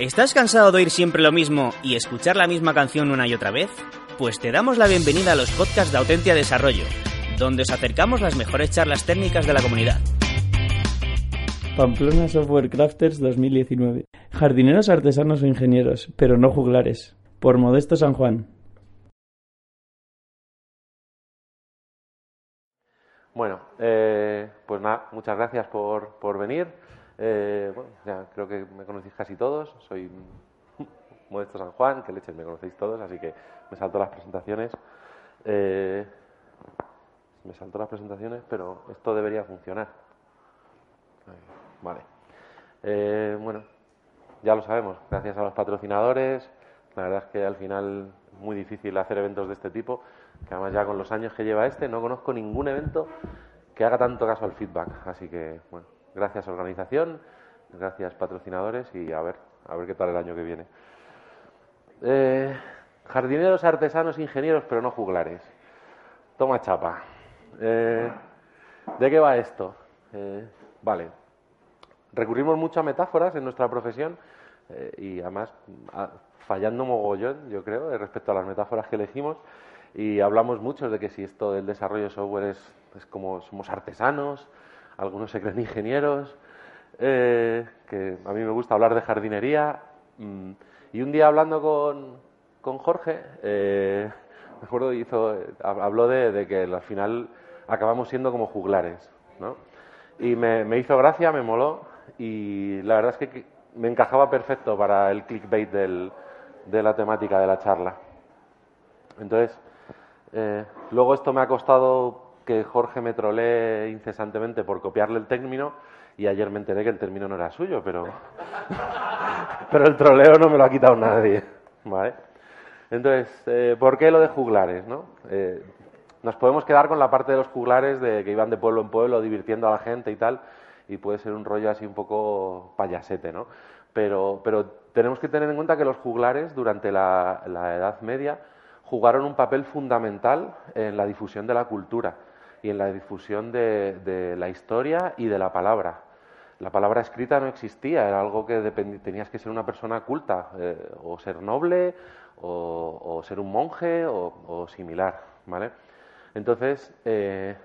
¿Estás cansado de oír siempre lo mismo y escuchar la misma canción una y otra vez? Pues te damos la bienvenida a los podcasts de Autentia Desarrollo, donde os acercamos las mejores charlas técnicas de la comunidad. Pamplona Software Crafters 2019. Jardineros artesanos o ingenieros, pero no juglares. Por Modesto San Juan. Bueno, eh, pues nada, muchas gracias por, por venir. Eh, bueno, ya creo que me conocéis casi todos. Soy Modesto San Juan, que leches me conocéis todos, así que me salto las presentaciones. Eh, me salto las presentaciones, pero esto debería funcionar. Vale. Eh, bueno, ya lo sabemos, gracias a los patrocinadores. La verdad es que al final es muy difícil hacer eventos de este tipo, que además ya con los años que lleva este no conozco ningún evento que haga tanto caso al feedback. Así que, bueno, gracias organización, gracias patrocinadores y a ver, a ver qué tal el año que viene. Eh, jardineros, artesanos, ingenieros, pero no juglares. Toma chapa. Eh, ¿De qué va esto? Eh, vale. Recurrimos mucho a metáforas en nuestra profesión y además fallando mogollón, yo creo, respecto a las metáforas que elegimos. Y hablamos mucho de que si esto del desarrollo de software es como somos artesanos, algunos se creen ingenieros, eh, que a mí me gusta hablar de jardinería. mm, y un día hablando con, con Jorge, eh, me acuerdo, hizo, hab- habló de, de que al final acabamos siendo como juglares, ¿no? Y me, me hizo gracia, me moló, y la verdad es que me encajaba perfecto para el clickbait del- de la temática de la charla. Entonces, eh, luego esto me ha costado Jorge me trolee incesantemente por copiarle el término y ayer me enteré que el término no era suyo, pero, pero el troleo no me lo ha quitado nadie. ¿vale? Entonces, eh, ¿por qué lo de juglares? No? Eh, nos podemos quedar con la parte de los juglares de que iban de pueblo en pueblo divirtiendo a la gente y tal, y puede ser un rollo así un poco payasete, ¿no? Pero, pero tenemos que tener en cuenta que los juglares durante la Edad Media jugaron un papel fundamental en la difusión de la cultura y en la difusión de, la historia y de la palabra. La palabra escrita no existía, era algo que tenías que ser una persona culta, eh, o ser noble, o, ser un monje, o, o similar, ¿vale? Entonces, eh,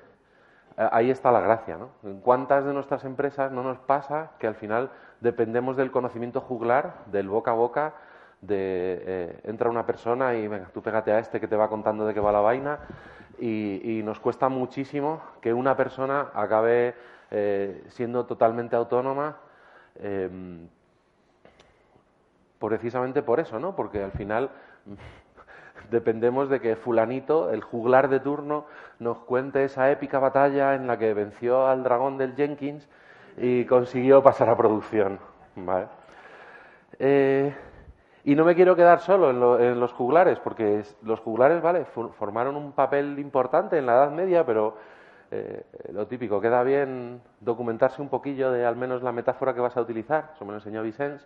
ahí está la gracia, ¿no? ¿En cuántas de nuestras empresas no nos pasa que al final dependemos del conocimiento juglar, del boca a boca, de eh, entra una persona y venga, tú pégate a este que te va contando de qué va la vaina y, nos cuesta muchísimo que una persona acabe eh, siendo totalmente autónoma em, precisamente por eso, ¿no? Porque al final dependemos de que fulanito, el juglar de turno, nos cuente esa épica batalla en la que venció al dragón del Jenkins y consiguió pasar a producción, ¿vale? Eh, y no me quiero quedar solo en, lo- en los juglares, porque los juglares, ¿vale? Formaron un papel importante en la Edad Media, pero eh, lo típico, queda bien documentarse un poquillo de al menos la metáfora que vas a utilizar, eso me lo enseñó Vicens.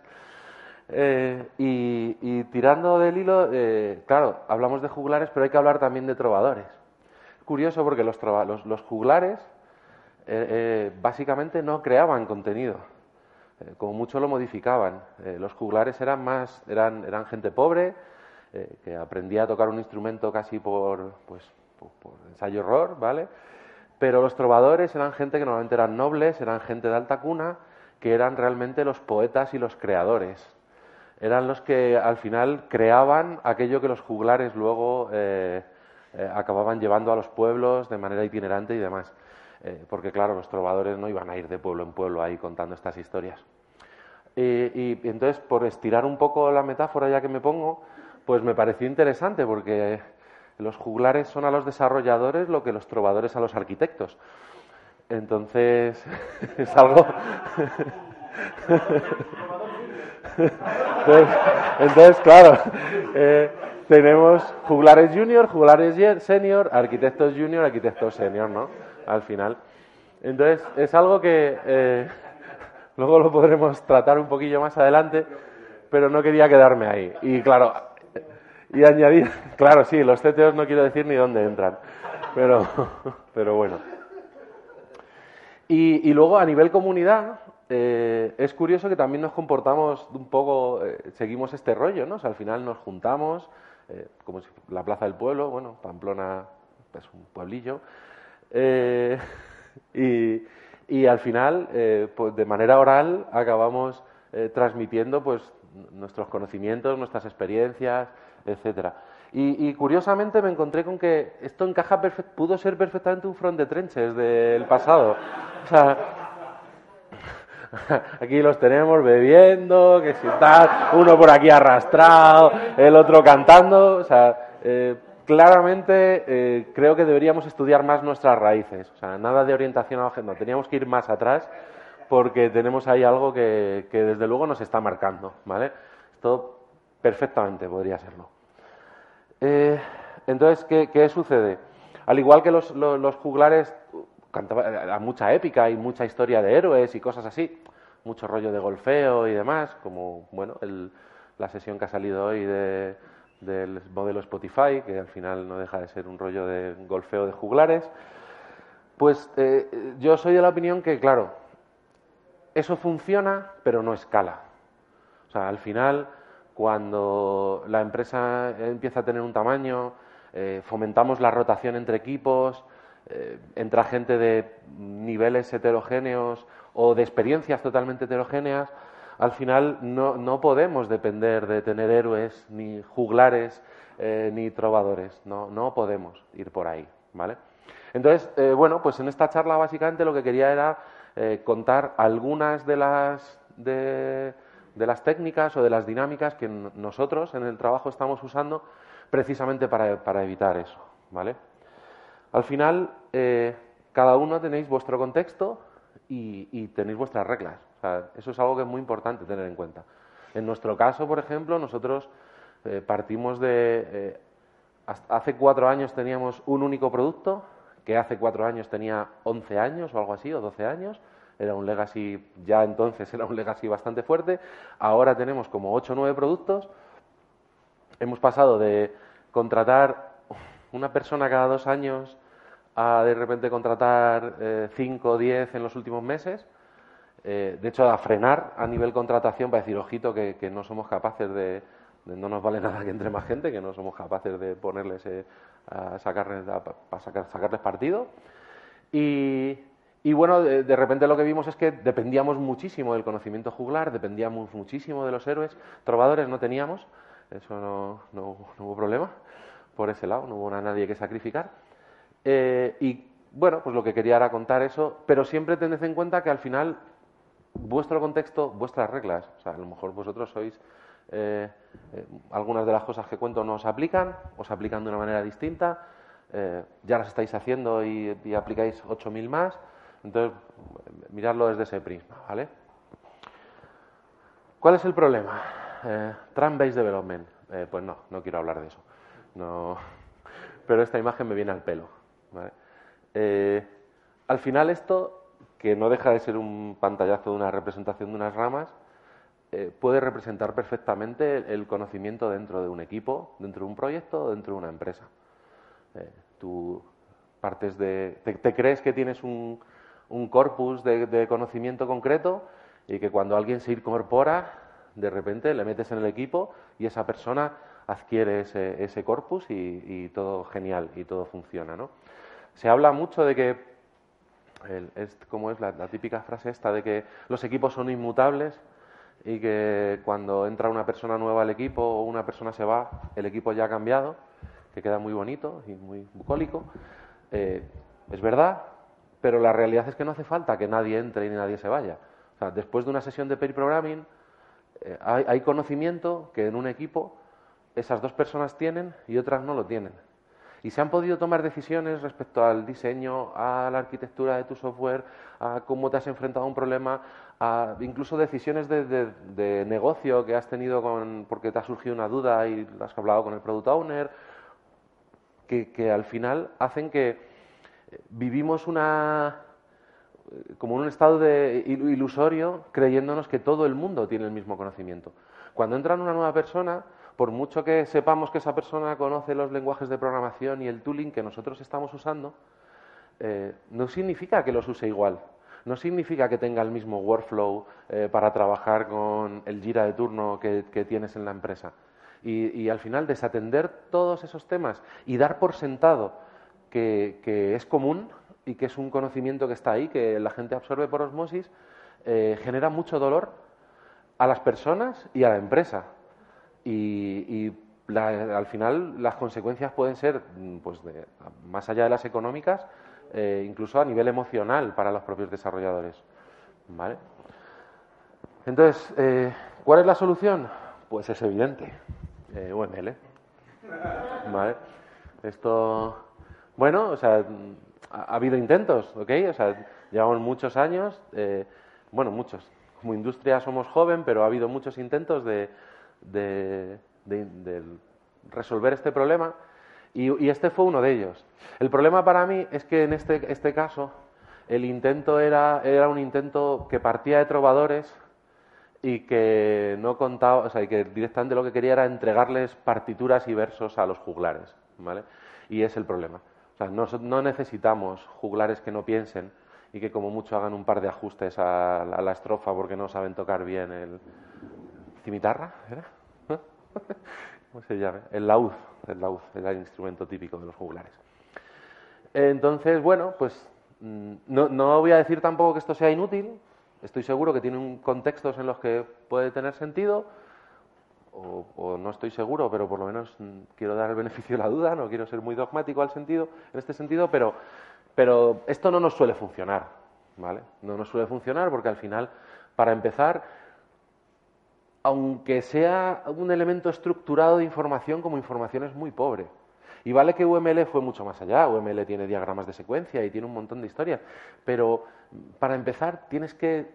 Eh, y, tirando del hilo, eh, claro, hablamos de juglares, pero hay que hablar también de trovadores. Curioso porque los, los, los juglares eh, eh, básicamente no creaban contenido, eh, como mucho lo modificaban. Eh, los juglares eran más, eran, eran gente pobre, eh, que aprendía a tocar un instrumento casi por, pues, por, por ensayo-error, ¿vale? Pero los trovadores eran gente que normalmente eran nobles, eran gente de alta cuna, que eran realmente los poetas y los creadores. Eran los que al final creaban aquello que los juglares luego acababan llevando a los pueblos de manera itinerante y demás. Eh, porque claro, los trovadores no iban a ir de pueblo en pueblo ahí contando estas historias. Y, y- entonces, por estirar un poco la metáfora ya que me pongo, pues me pareció interesante porque los juglares son a los desarrolladores lo que los trovadores a los arquitectos. Entonces, es algo... entonces, claro, eh, tenemos juglares junior, juglares senior, arquitectos junior, arquitectos senior, ¿no? Al final. Entonces, es algo que eh, luego lo podremos tratar un poquillo más adelante, pero no quería quedarme ahí. Y claro, y añadir, claro, sí, los CTOs no quiero decir ni dónde entran, pero, pero bueno. Y, luego a nivel comunidad, eh, es curioso que también nos comportamos un poco, eh, seguimos este rollo, ¿no? O sea, al final nos juntamos, como la Plaza del Pueblo, bueno, Pamplona es un pueblillo, y, y, al final, pues de manera oral, acabamos transmitiendo pues nuestros conocimientos, nuestras experiencias, etcétera. Y, curiosamente me encontré con que esto encaja pudo ser perfectamente un front de trenches del pasado. Aquí los tenemos bebiendo, que si tal, uno por aquí arrastrado, el otro cantando. O sea, eh, claramente eh, creo que deberíamos estudiar más nuestras raíces. O sea, nada de orientación a la. Teníamos que ir más atrás porque tenemos ahí algo que, desde luego nos está marcando, ¿vale? Esto perfectamente podría serlo. Eh, entonces, ¿qué, sucede? Al igual que los, juglares a mucha épica y mucha historia de héroes y cosas así, mucho rollo de golfeo y demás, como bueno, la sesión que ha salido hoy del modelo Spotify, que al final no deja de ser un rollo de golfeo de juglares, pues eh, yo soy de la opinión que, claro, eso funciona, pero no escala. O sea, al final, cuando la empresa empieza a tener un tamaño, eh, fomentamos la rotación entre equipos, eh, entra gente de niveles heterogéneos o de experiencias totalmente heterogéneas, al final no, no podemos depender de tener héroes, ni juglares, eh, ni trovadores. No, no podemos ir por ahí, ¿vale? Entonces, bueno, pues en esta charla básicamente lo que quería era eh, contar algunas de las, de, las técnicas o de las dinámicas que nosotros en el trabajo estamos usando precisamente para, evitar eso. ¿vale? Al final, eh, cada uno tenéis vuestro contexto y, tenéis vuestras reglas. Eso es algo que es muy importante tener en cuenta. En nuestro caso, por ejemplo, nosotros eh, partimos de... hace cuatro años teníamos un único producto que hace cuatro años tenía 11 años o algo así, o 12 años. Era un legacy, ya entonces era un legacy bastante fuerte. Ahora tenemos como 8 o 9 productos. Hemos pasado de contratar una persona cada dos años a de repente contratar 5 o 10 en los últimos meses. Eh, de hecho, a frenar a nivel contratación para decir, ojito, que no somos capaces de, no nos vale nada que entre más gente, que no somos capaces de ponerles eh, a sacarles, sacarles partido. Y, bueno, de, repente lo que vimos es que dependíamos muchísimo del conocimiento juglar, dependíamos muchísimo de los héroes, trovadores no teníamos, eso no, no, hubo problema por ese lado, no hubo nadie que sacrificar. Eh, y bueno, pues lo que quería era contar eso, pero siempre tened en cuenta que al final vuestro contexto, vuestras reglas, o sea, a lo mejor vosotros sois eh, eh, algunas de las cosas que cuento no os aplican, os aplican de una manera distinta, eh, ya las estáis haciendo y, aplicáis 8.000 más, entonces miradlo desde ese prisma, ¿vale? ¿Cuál es el problema? Trend-based development. pues no, no quiero hablar de eso. No, pero esta imagen me viene al pelo. al final esto, que no deja de ser un pantallazo de una representación de unas ramas, eh, puede representar perfectamente el, conocimiento dentro de un equipo, dentro de un proyecto o dentro de una empresa. Eh, tú partes de. Te, crees que tienes un, corpus de, conocimiento concreto y que cuando alguien se incorpora, de repente le metes en el equipo y esa persona adquiere ese, corpus y, todo genial y todo funciona. ¿no? Se habla mucho de que, es, como es la típica frase esta, de que los equipos son inmutables y que cuando entra una persona nueva al equipo o una persona se va, el equipo ya ha cambiado, que queda muy bonito y muy bucólico. Eh, es verdad, pero la realidad es que no hace falta que nadie entre y nadie se vaya. O sea, después de una sesión de pair programming, eh, hay, hay conocimiento que en un equipo esas dos personas tienen y otras no lo tienen. Y se han podido tomar decisiones respecto al diseño, a la arquitectura de tu software, a cómo te has enfrentado a un problema, a incluso decisiones de, negocio que has tenido con, porque te ha surgido una duda y has hablado con el product owner, que, al final hacen que eh, vivimos una como en un estado de ilusorio creyéndonos que todo el mundo tiene el mismo conocimiento. Cuando entra una nueva persona, por mucho que sepamos que esa persona conoce los lenguajes de programación y el tooling que nosotros estamos usando, eh, no significa que los use igual. no significa que tenga el mismo workflow eh, para trabajar con el gira de turno que, tienes en la empresa. Y, al final desatender todos esos temas y dar por sentado que, es común y que es un conocimiento que está ahí, que la gente absorbe por osmosis, eh, genera mucho dolor a las personas y a la empresa. Y, al final las consecuencias pueden ser, mm, pues, más allá de las económicas, eh, incluso a nivel emocional para los propios desarrolladores. ¿Vale? Entonces, eh, ¿cuál es la solución? Pues es evidente, eh, UML. ¿Vale? Esto, bueno, o sea, ha, habido intentos, ¿ok? O sea, llevamos muchos años, eh, bueno, muchos. Como industria somos joven, pero ha habido muchos intentos de, de resolver este problema y, este fue uno de ellos. El problema para mí es que en este, este caso el intento era, era un intento que partía de trovadores y que no contaba, o sea, que directamente lo que quería era entregarles partituras y versos a los juglares, ¿vale? Y es el problema. O sea, no, no necesitamos juglares que no piensen y que como mucho hagan un par de ajustes a, la estrofa porque no saben tocar bien el cimitarra, ¿era? ¿Cómo se llama? El laúd, el laúd, el instrumento típico de los juglares. Entonces, bueno, pues mm, no, voy a decir tampoco que esto sea inútil, estoy seguro que tiene contextos en los que puede tener sentido, o, no estoy seguro, pero por lo menos mm, quiero dar el beneficio de la duda, no quiero ser muy dogmático al sentido, en este sentido, pero, pero esto no nos suele funcionar, ¿vale? No nos suele funcionar porque al final, para empezar, aunque sea un elemento estructurado de información, como información es muy pobre. Y vale que UML fue mucho más allá, UML tiene diagramas de secuencia y tiene un montón de historias, pero para empezar tienes que,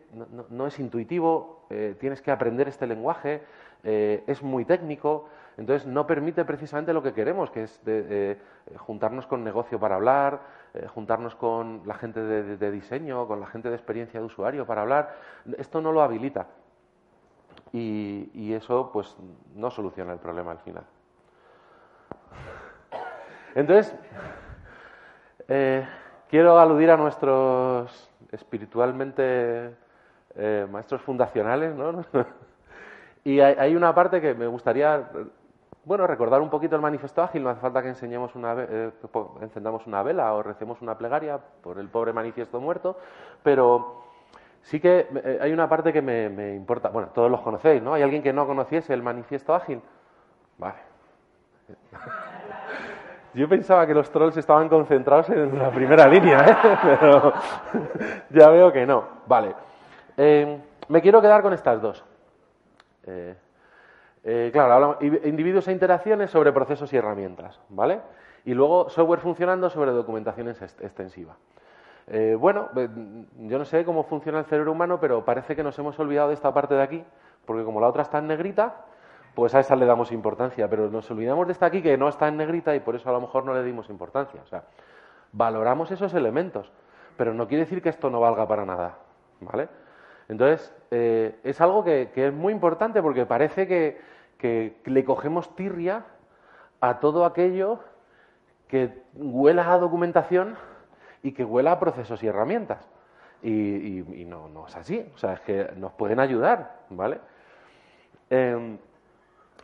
no, es intuitivo, eh, tienes que aprender este lenguaje, eh, es muy técnico, entonces no permite precisamente lo que queremos, que es de, juntarnos con negocio para hablar, eh, juntarnos con la gente de diseño, con la gente de experiencia de usuario para hablar, esto no lo habilita y, eso pues no soluciona el problema al final. Entonces, eh, quiero aludir a nuestros espiritualmente eh, maestros fundacionales, ¿no? y hay, una parte que me gustaría, bueno, recordar un poquito el manifiesto ágil, no hace falta que enseñemos una, eh, encendamos una vela o recemos una plegaria por el pobre manifiesto muerto, pero Sí que eh, hay una parte que me, importa. Bueno, todos los conocéis, ¿no? ¿Hay alguien que no conociese el manifiesto ágil? Vale. Yo pensaba que los trolls estaban concentrados en la primera línea, ¿eh? pero ya veo que no. Vale. Eh, me quiero quedar con estas dos. claro, hablamos individuos e interacciones sobre procesos y herramientas, ¿vale? Y luego software funcionando sobre documentación extensiva. Eh, bueno, eh, yo no sé cómo funciona el cerebro humano, pero parece que nos hemos olvidado de esta parte de aquí, porque como la otra está en negrita, pues a esa le damos importancia, pero nos olvidamos de esta aquí que no está en negrita y por eso a lo mejor no le dimos importancia. O sea, valoramos esos elementos, pero no quiere decir que esto no valga para nada, ¿vale? Entonces, eh, es algo que, es muy importante porque parece que, que le cogemos tirria a todo aquello que huela a documentación y que huela a procesos y herramientas. Y, no, no, es así, o sea, es que nos pueden ayudar, ¿vale? Em,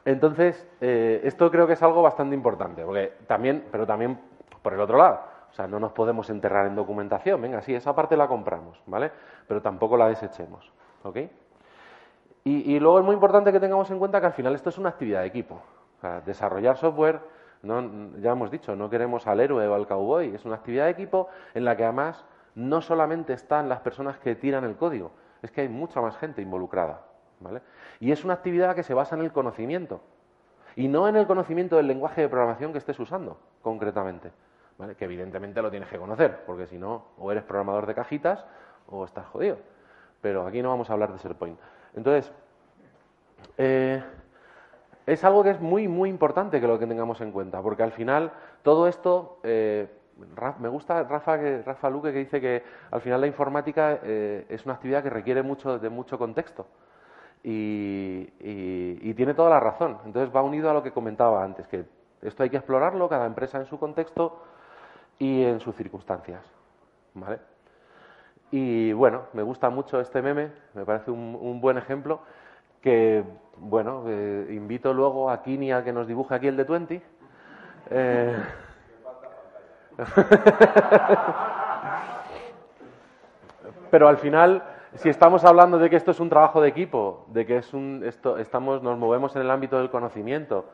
entonces, eh, esto creo que es algo bastante importante, porque también, pero también por el otro lado, o sea, no nos podemos enterrar en documentación, venga, sí, esa parte la compramos, ¿vale? Pero tampoco la desechemos, ¿ok? Y, y luego es muy importante que tengamos en cuenta que al final esto es una actividad de equipo. Desarrollar software no, ya hemos dicho, no queremos al héroe o al cowboy. Es una actividad de equipo en la que además no solamente están las personas que tiran el código, es que hay mucha más gente involucrada. ¿vale? Y es una actividad que se basa en el conocimiento. Y no en el conocimiento del lenguaje de programación que estés usando, concretamente. ¿vale? Que evidentemente lo tienes que conocer, porque si no, o eres programador de cajitas o estás jodido. Pero aquí no vamos a hablar de SharePoint. Entonces, eh, es algo que es muy, muy importante que lo que tengamos en cuenta, porque al final todo esto, eh, me gusta Rafa, Rafa Luque que dice que al final la informática eh, es una actividad que requiere mucho, de mucho contexto. Y, tiene toda la razón. Entonces va unido a lo que comentaba antes, que esto hay que explorarlo, cada empresa en su contexto y en sus circunstancias. ¿Vale? Y bueno, me gusta mucho este meme, me parece un, buen ejemplo, que bueno, eh, invito luego a Kini a que nos dibuje aquí el de 20. Eh, pero al final, si estamos hablando de que esto es un trabajo de equipo, de que es un, esto, estamos, nos movemos en el ámbito del conocimiento,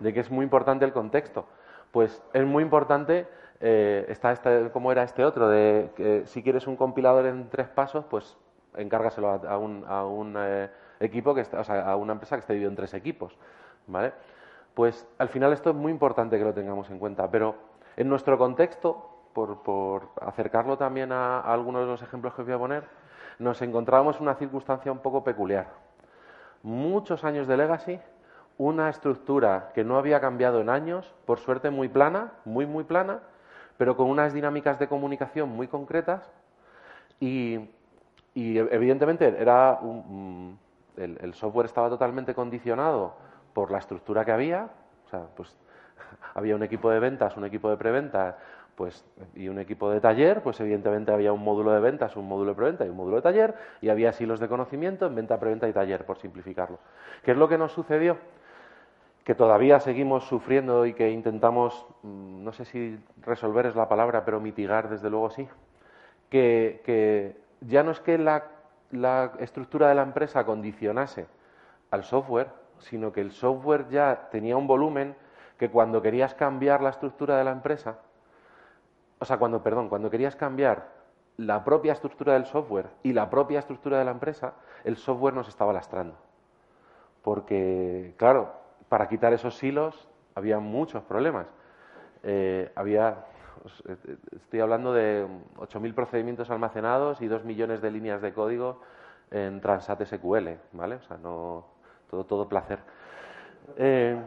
de que es muy importante el contexto, pues es muy importante eh, está este, como era este otro, de que si quieres un compilador en tres pasos, pues encárgaselo a, un, a un eh, equipo que está, o sea, a una empresa que esté dividido en tres equipos, ¿vale? Pues al final esto es muy importante que lo tengamos en cuenta, pero en nuestro contexto, por, por acercarlo también a, algunos de los ejemplos que os voy a poner, nos encontrábamos en una circunstancia un poco peculiar. Muchos años de legacy, una estructura que no había cambiado en años, por suerte muy plana, muy, muy plana, pero con unas dinámicas de comunicación muy concretas y, evidentemente era el, software estaba totalmente condicionado por la estructura que había, o sea, pues había un equipo de ventas, un equipo de preventa, pues y un equipo de taller, pues evidentemente había un módulo de ventas, un módulo de preventa y un módulo de taller, y había silos de conocimiento en venta, preventa y taller, por simplificarlo. ¿Qué es lo que nos sucedió? que todavía seguimos sufriendo y que intentamos, mm, no sé si resolver es la palabra, pero mitigar desde luego sí, que, ya no es que la, la, estructura de la empresa condicionase al software, sino que el software ya tenía un volumen que cuando querías cambiar la estructura de la empresa, o sea, cuando, perdón, cuando querías cambiar la propia estructura del software y la propia estructura de la empresa, el software nos estaba lastrando. Porque, claro, para quitar esos silos había muchos problemas. Eh, había, eh, estoy hablando de 8.000 procedimientos almacenados y 2 millones de líneas de código en Transat SQL, ¿vale? O sea, no, todo, todo placer. Eh,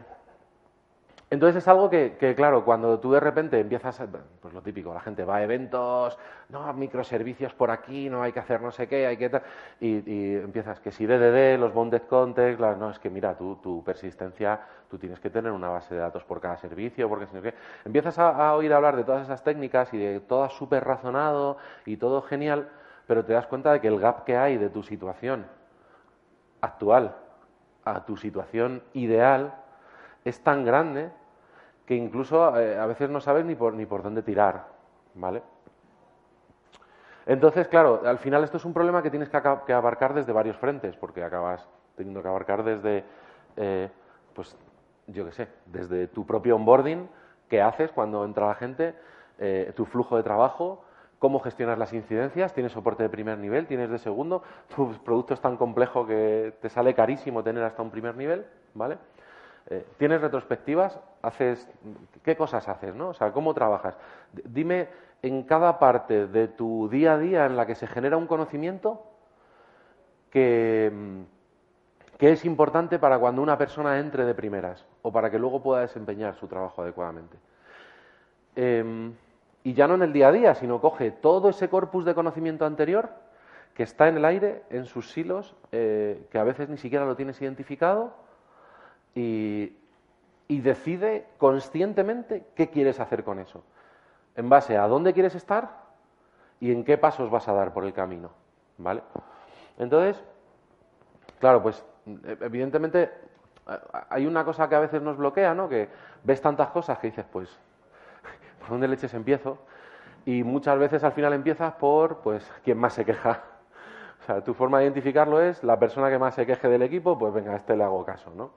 entonces es algo que, claro, cuando tú de repente empiezas, pues lo típico, la gente va a eventos, no, microservicios por aquí, no hay que hacer no sé qué, hay que tal, y, empiezas que si DDD, los bounded context, no, es que mira, tú, tu persistencia, tú tienes que tener una base de datos por cada servicio, porque si no que empiezas a, oír hablar de todas esas técnicas y de todo súper razonado y todo genial, pero te das cuenta de que el gap que hay de tu situación actual a tu situación ideal es tan grande que incluso eh, a veces no sabes ni por, ni por dónde tirar, ¿vale? Entonces, claro, al final esto es un problema que tienes que, abarcar desde varios frentes, porque acabas teniendo que abarcar desde, eh, pues, yo qué sé, desde tu propio onboarding, qué haces cuando entra la gente, eh, tu flujo de trabajo, cómo gestionas las incidencias, tienes soporte de primer nivel, tienes de segundo, tu producto es tan complejo que te sale carísimo tener hasta un primer nivel, ¿vale? Eh, ¿Tienes retrospectivas? ¿Haces, ¿Qué cosas haces? ¿no? O sea, ¿cómo trabajas? dime en cada parte de tu día a día en la que se genera un conocimiento que, mm, que es importante para cuando una persona entre de primeras o para que luego pueda desempeñar su trabajo adecuadamente. Em, y ya no en el día a día, sino coge todo ese corpus de conocimiento anterior que está en el aire, en sus silos, eh, que a veces ni siquiera lo tienes identificado, y, decide conscientemente qué quieres hacer con eso, en base a dónde quieres estar y en qué pasos vas a dar por el camino, ¿vale? Entonces, claro, pues evidentemente hay una cosa que a veces nos bloquea, ¿no? Que ves tantas cosas que dices, pues, ¿por dónde leches empiezo? Y muchas veces al final empiezas por, pues, quién más se queja. O sea, tu forma de identificarlo es la persona que más se queje del equipo, pues venga, a este le hago caso, ¿no?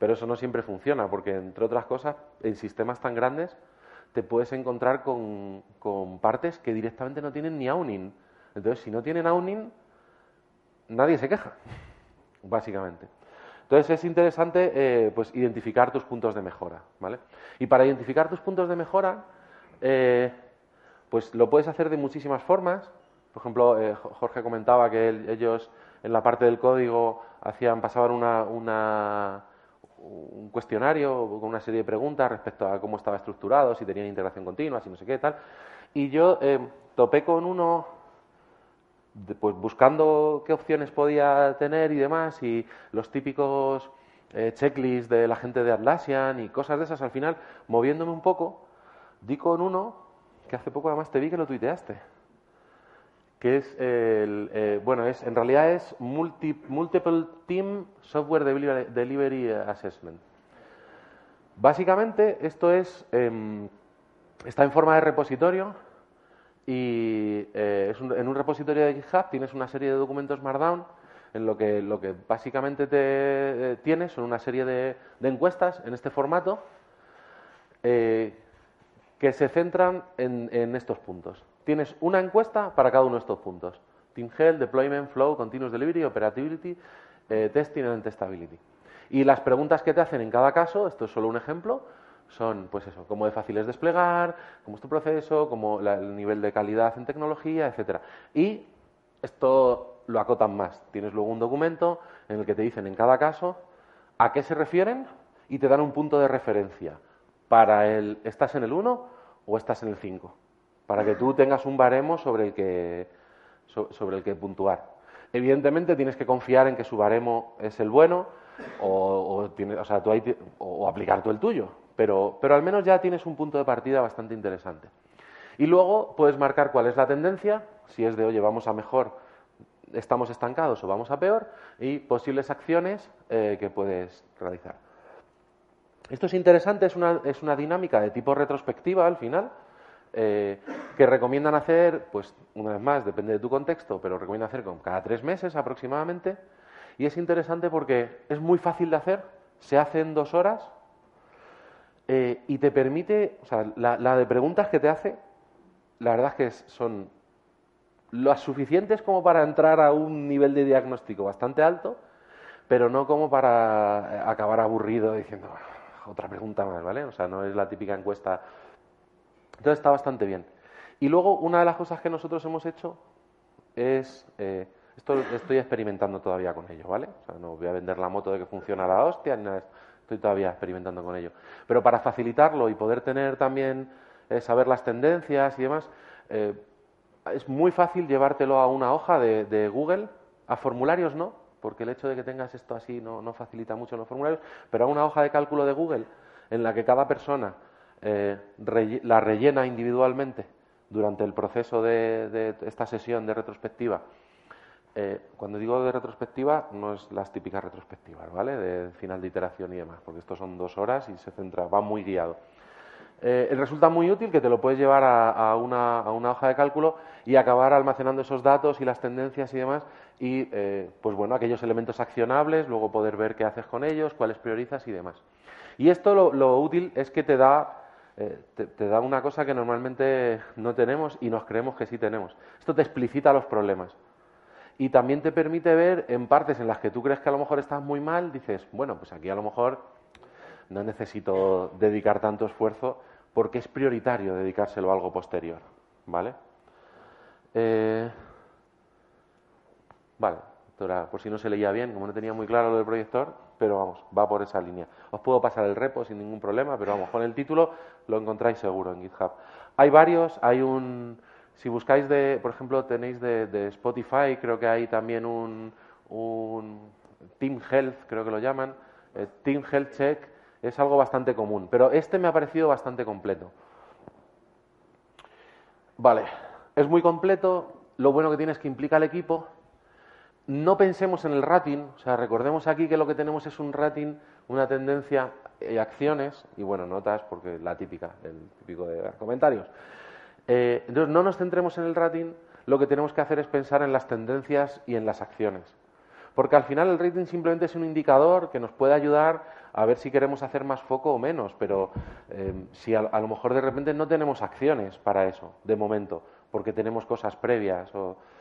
Pero eso no siempre funciona, porque entre otras cosas, en sistemas tan grandes te puedes encontrar con, partes que directamente no tienen ni owning. Entonces, si no tienen owning, nadie se queja, básicamente. Entonces es interesante eh, pues identificar tus puntos de mejora, ¿vale? Y para identificar tus puntos de mejora, eh, pues lo puedes hacer de muchísimas formas. Por ejemplo, eh, Jorge comentaba que ellos en la parte del código hacían pasaban una un cuestionario con una serie de preguntas respecto a cómo estaba estructurado, si tenía integración continua, si no sé qué tal. Y yo eh, topé con uno, pues buscando qué opciones podía tener y demás, y los típicos eh, checklists de la gente de Atlassian y cosas de esas. Al final, moviéndome un poco, di con uno que hace poco además te vi que lo tuiteaste, que es el, eh, bueno, es en realidad es Multiple Team Software Delivery, Assessment. Básicamente esto es em, está en forma de repositorio y eh, en un repositorio de GitHub tienes una serie de documentos Markdown en lo que, lo que básicamente te eh, tienes son una serie de, encuestas en este formato que se centran en, estos puntos. Tienes una encuesta para cada uno de estos puntos. Team Health, Deployment, Flow, Continuous Delivery, Operability, Testing and Testability. Y las preguntas que te hacen en cada caso, esto es solo un ejemplo, son, pues eso, cómo de fácil es desplegar, cómo es tu proceso, cómo el nivel de calidad en tecnología, etcétera. Y esto lo acotan más. Tienes luego un documento en el que te dicen en cada caso a qué se refieren y te dan un punto de referencia para el estás en el 1 o estás en el 5, para que tú tengas un baremo sobre el que sobre el que puntuar. Evidentemente tienes que confiar en que su baremo es el bueno o, o, aplicar tú el tuyo, pero, pero al menos ya tienes un punto de partida bastante interesante. Y luego puedes marcar cuál es la tendencia, si es de, oye, vamos a mejor, estamos estancados o vamos a peor, y posibles acciones eh, que puedes realizar. Esto es interesante, es una, es una dinámica de tipo retrospectiva al final, eh, que recomiendan hacer, pues una vez más, depende de tu contexto, pero recomiendan hacer con cada tres meses aproximadamente. Y es interesante porque es muy fácil de hacer, se hace en dos horas, eh, y te permite, o sea, la, de preguntas que te hace, la verdad es que son las suficientes como para entrar a un nivel de diagnóstico bastante alto, pero no como para acabar aburrido diciendo ah, otra pregunta más, ¿vale? O sea, no es la típica encuesta. Entonces está bastante bien. Y luego, una de las cosas que nosotros hemos hecho es. Eh, esto estoy experimentando todavía con ello, ¿vale? O sea, no voy a vender la moto de que funciona la hostia ni nada Estoy todavía experimentando con ello. Pero para facilitarlo y poder tener también, eh, saber las tendencias y demás, eh, es muy fácil llevártelo a una hoja de, Google, a formularios no, porque el hecho de que tengas esto así no, facilita mucho los formularios, pero a una hoja de cálculo de Google en la que cada persona eh, la rellena individualmente durante el proceso de esta sesión de retrospectiva eh, cuando digo de retrospectiva, no es las típicas retrospectivas, ¿vale? De final de iteración y demás, porque estos son dos horas y se centra, va muy guiado. Eh, resulta muy útil que te lo puedes llevar a, una, hoja de cálculo y acabar almacenando esos datos y las tendencias y demás y, pues bueno, aquellos elementos accionables, luego poder ver qué haces con ellos, cuáles priorizas y demás. Y esto lo, útil es que te da, te da una cosa que normalmente no tenemos y nos creemos que sí tenemos. Esto te explicita los problemas y también te permite ver en partes en las que tú crees que a lo mejor estás muy mal, dices, bueno, pues aquí a lo mejor no necesito dedicar tanto esfuerzo porque es prioritario dedicárselo a algo posterior, ¿vale? Eh, vale, por si no se leía bien, como no tenía muy claro lo del proyector, pero vamos, va por esa línea. Os puedo pasar el repo sin ningún problema, pero vamos, con el título lo encontráis seguro en GitHub. Hay varios, hay un, si buscáis, de, por ejemplo, tenéis de, Spotify, creo que hay también un, Team Health, creo que lo llaman, eh, Team Health Check, es algo bastante común, pero este me ha parecido bastante completo. Vale, es muy completo, lo bueno que tiene es que implica al equipo. No pensemos en el rating, o sea, recordemos aquí que lo que tenemos es un rating, una tendencia y acciones, y bueno, notas, porque la típica, el típico de comentarios. Eh, entonces, no nos centremos en el rating, lo que tenemos que hacer es pensar en las tendencias y en las acciones. Porque al final el rating simplemente es un indicador que nos puede ayudar a ver si queremos hacer más foco o menos, pero eh, si a, lo mejor de repente no tenemos acciones para eso, de momento, porque tenemos cosas previas o eh,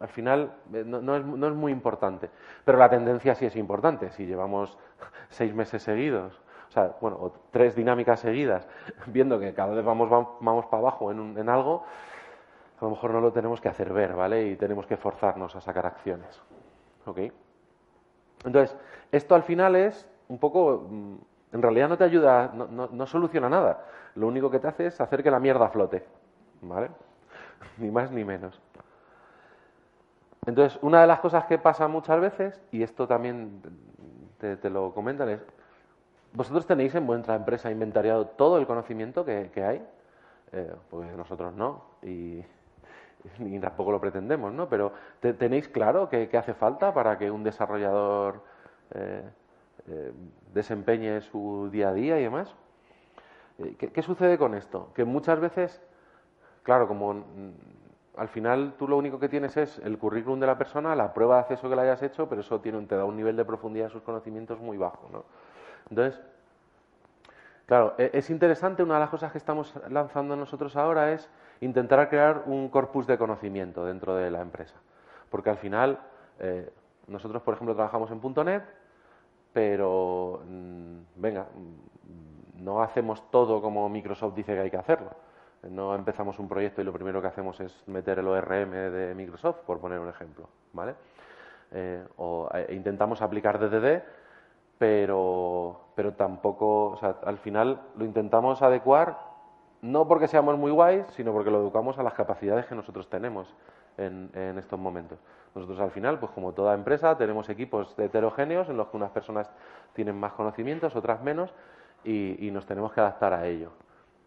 al final no, es, no, es, muy importante. Pero la tendencia sí es importante. Si llevamos seis meses seguidos o sea, bueno, tres dinámicas seguidas, viendo que cada vez vamos, vamos para abajo en, en algo, a lo mejor no lo tenemos que hacer ver, ¿vale? Y tenemos que forzarnos a sacar acciones. ¿Ok? Entonces, esto al final es un poco, mm, en realidad no te ayuda, no, no, no, soluciona nada. Lo único que te hace es hacer que la mierda flote, ¿vale? ni más ni menos. Entonces, una de las cosas que pasa muchas veces, y esto también te, te lo comentan, es ¿Vosotros tenéis en vuestra empresa inventariado todo el conocimiento que, hay? Eh, pues nosotros no. Y, ni tampoco lo pretendemos, ¿no? Pero ¿tenéis claro qué, hace falta para que un desarrollador eh, eh, desempeñe su día a día y demás? Eh, ¿qué, sucede con esto? Que muchas veces, claro, como al final tú lo único que tienes es el currículum de la persona, la prueba de acceso que le hayas hecho, pero eso tiene, te da un nivel de profundidad de sus conocimientos muy bajo, ¿no? Entonces, claro, e, es interesante, una de las cosas que estamos lanzando nosotros ahora es intentar crear un corpus de conocimiento dentro de la empresa. Porque al final, eh, nosotros, por ejemplo, trabajamos en .NET, pero, mm, venga, mm, no hacemos todo como Microsoft dice que hay que hacerlo. No empezamos un proyecto y lo primero que hacemos es meter el ORM de Microsoft, por poner un ejemplo, ¿vale? Eh, o eh, intentamos aplicar DDD, pero, pero tampoco, o sea, al final lo intentamos adecuar no porque seamos muy guays, sino porque lo educamos a las capacidades que nosotros tenemos en, estos momentos. Nosotros al final, pues como toda empresa, tenemos equipos heterogéneos en los que unas personas tienen más conocimientos, otras menos, y, nos tenemos que adaptar a ello.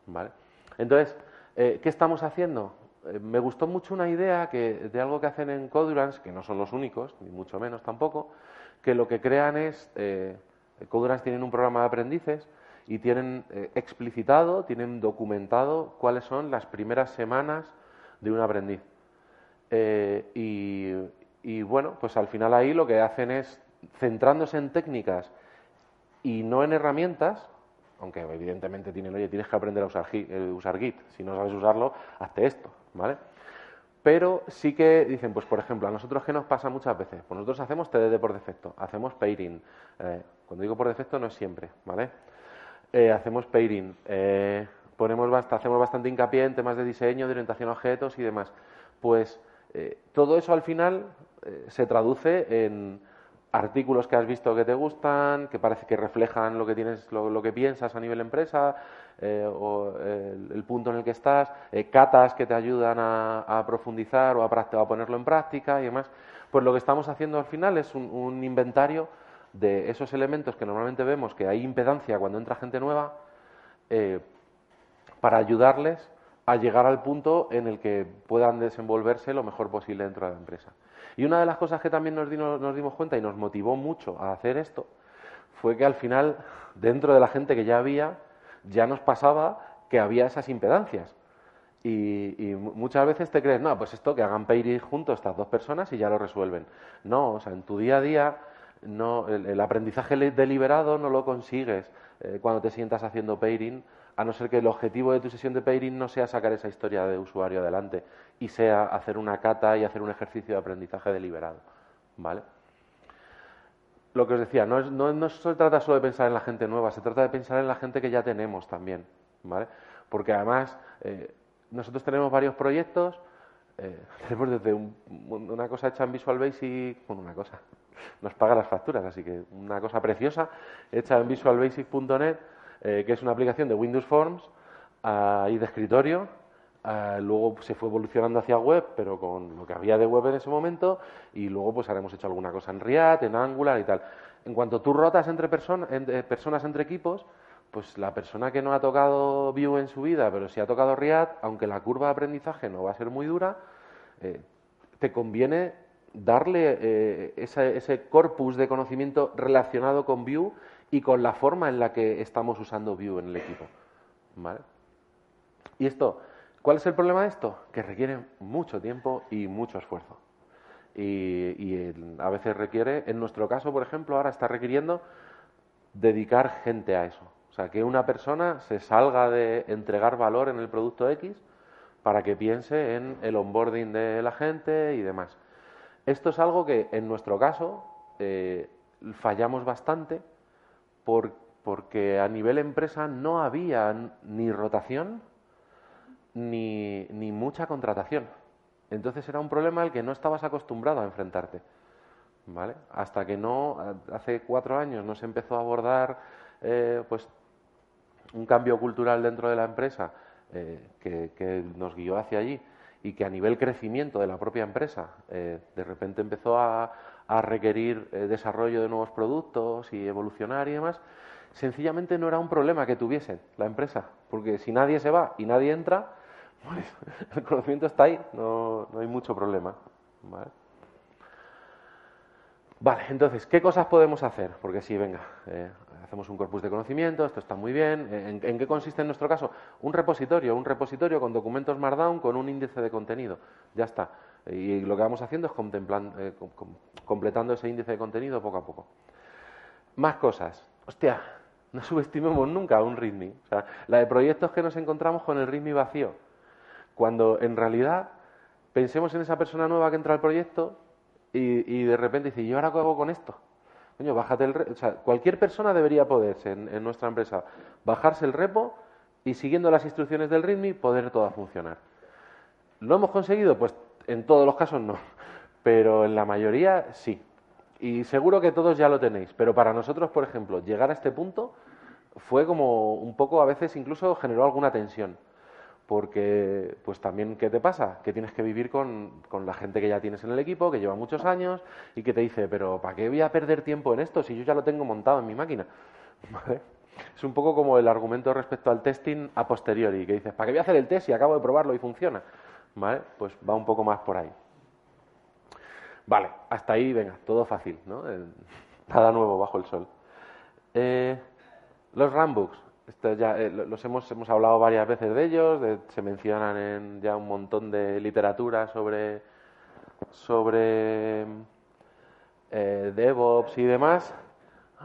¿vale? Entonces, eh, ¿qué estamos haciendo? Eh, me gustó mucho una idea que, de algo que hacen en Codurance, que no son los únicos, ni mucho menos tampoco, que lo que crean es, eh, Codurance tienen un programa de aprendices y tienen eh, explicitado, tienen documentado cuáles son las primeras semanas de un aprendiz. Y, bueno, pues al final ahí lo que hacen es, centrándose en técnicas y no en herramientas, aunque evidentemente tienen, oye, tienes que aprender a usar, eh, usar Git, si no sabes usarlo, hazte esto, ¿vale? Pero sí que dicen, pues por ejemplo, a nosotros qué nos pasa muchas veces, pues nosotros hacemos TDD por defecto, hacemos pairing, cuando digo por defecto no es siempre, ¿vale? Eh, hacemos pairing, eh, ponemos hacemos bastante hincapié en temas de diseño, de orientación a objetos y demás. Pues eh, todo eso al final se traduce en artículos que has visto que te gustan, que parece que reflejan lo que tienes, lo, que piensas a nivel empresa, o el, punto en el que estás, catas que te ayudan a, profundizar o a, a, ponerlo en práctica y demás. Pues lo que estamos haciendo al final es un inventario de esos elementos que normalmente vemos que hay impedancia cuando entra gente nueva, eh, para ayudarles a llegar al punto en el que puedan desenvolverse lo mejor posible dentro de la empresa. Y una de las cosas que también nos, dimos cuenta y nos motivó mucho a hacer esto fue que al final, dentro de la gente que ya había, ya nos pasaba que había esas impedancias. Y, muchas veces te crees, no, pues esto, que hagan pairing juntos estas dos personas y ya lo resuelven. No, o sea, en tu día a día no, el, aprendizaje deliberado no lo consigues eh, cuando te sientas haciendo pairing, a no ser que el objetivo de tu sesión de pairing no sea sacar esa historia de usuario adelante y sea hacer una cata y hacer un ejercicio de aprendizaje deliberado. ¿Vale? Lo que os decía, no, no, se trata solo de pensar en la gente nueva, se trata de pensar en la gente que ya tenemos también. ¿Vale? Porque además eh, nosotros tenemos varios proyectos, eh, tenemos desde una cosa hecha en Visual Basic, bueno, una cosa, nos paga las facturas. Así que una cosa preciosa hecha en visualbasic.net, eh, que es una aplicación de Windows Forms y de escritorio. Luego se fue evolucionando hacia web, pero con lo que había de web en ese momento. Y luego pues haremos hecho alguna cosa en React, en Angular y tal. En cuanto tú rotas entre, entre personas, entre equipos, pues la persona que no ha tocado Vue en su vida, pero si ha tocado React, aunque la curva de aprendizaje no va a ser muy dura, eh, te conviene darle eh, ese, corpus de conocimiento relacionado con Vue y con la forma en la que estamos usando Vue en el equipo. ¿Vale? Y esto, ¿cuál es el problema de esto? Que requiere mucho tiempo y mucho esfuerzo. Y, a veces requiere, en nuestro caso, por ejemplo, ahora está requiriendo dedicar gente a eso. O sea, que una persona se salga de entregar valor en el producto X para que piense en el onboarding de la gente y demás. Esto es algo que en nuestro caso eh, fallamos bastante porque a nivel empresa no había ni rotación ni, mucha contratación. Entonces era un problema al que no estabas acostumbrado a enfrentarte. ¿Vale? Hasta que no, hace cuatro años, no se empezó a abordar eh, pues, un cambio cultural dentro de la empresa eh, que, nos guió hacia allí y que a nivel crecimiento de la propia empresa eh, de repente empezó a, requerir eh, desarrollo de nuevos productos y evolucionar y demás, sencillamente no era un problema que tuviese la empresa, porque si nadie se va y nadie entra, el conocimiento está ahí, no, no hay mucho problema. ¿vale? Vale, entonces, ¿qué cosas podemos hacer? Porque sí, venga, eh, hacemos un corpus de conocimiento, esto está muy bien. ¿En, en qué consiste en nuestro caso? Un repositorio, un repositorio con documentos Markdown con un índice de contenido. Ya está. Y lo que vamos haciendo es eh, completando ese índice de contenido poco a poco. Más cosas. Hostia, no subestimemos nunca un README. O sea, la de proyectos que nos encontramos con el README vacío. Cuando en realidad pensemos en esa persona nueva que entra al proyecto y, de repente dice, ¿y ahora qué hago con esto? Coño, bájate el o sea, cualquier persona debería poderse en, nuestra empresa bajarse el repo y siguiendo las instrucciones del README poder todo funcionar. ¿Lo hemos conseguido? Pues en todos los casos no, pero en la mayoría sí. Y seguro que todos ya lo tenéis, pero para nosotros, por ejemplo, llegar a este punto fue como un poco, a veces incluso generó alguna tensión porque pues también, ¿qué te pasa? Que tienes que vivir con, la gente que ya tienes en el equipo, que lleva muchos años y que te dice, pero ¿para qué voy a perder tiempo en esto si yo ya lo tengo montado en mi máquina? Es un poco como el argumento respecto al testing a posteriori, que dices, ¿para qué voy a hacer el test si acabo de probarlo y funciona? ¿Vale? Pues va un poco más por ahí. Vale, hasta ahí, venga, todo fácil, ¿no? nada nuevo bajo el sol. Eh, los Rambooks, ya, eh, los hemos, hemos hablado varias veces de ellos, se mencionan en ya un montón de literatura sobre, sobre eh, DevOps y demás.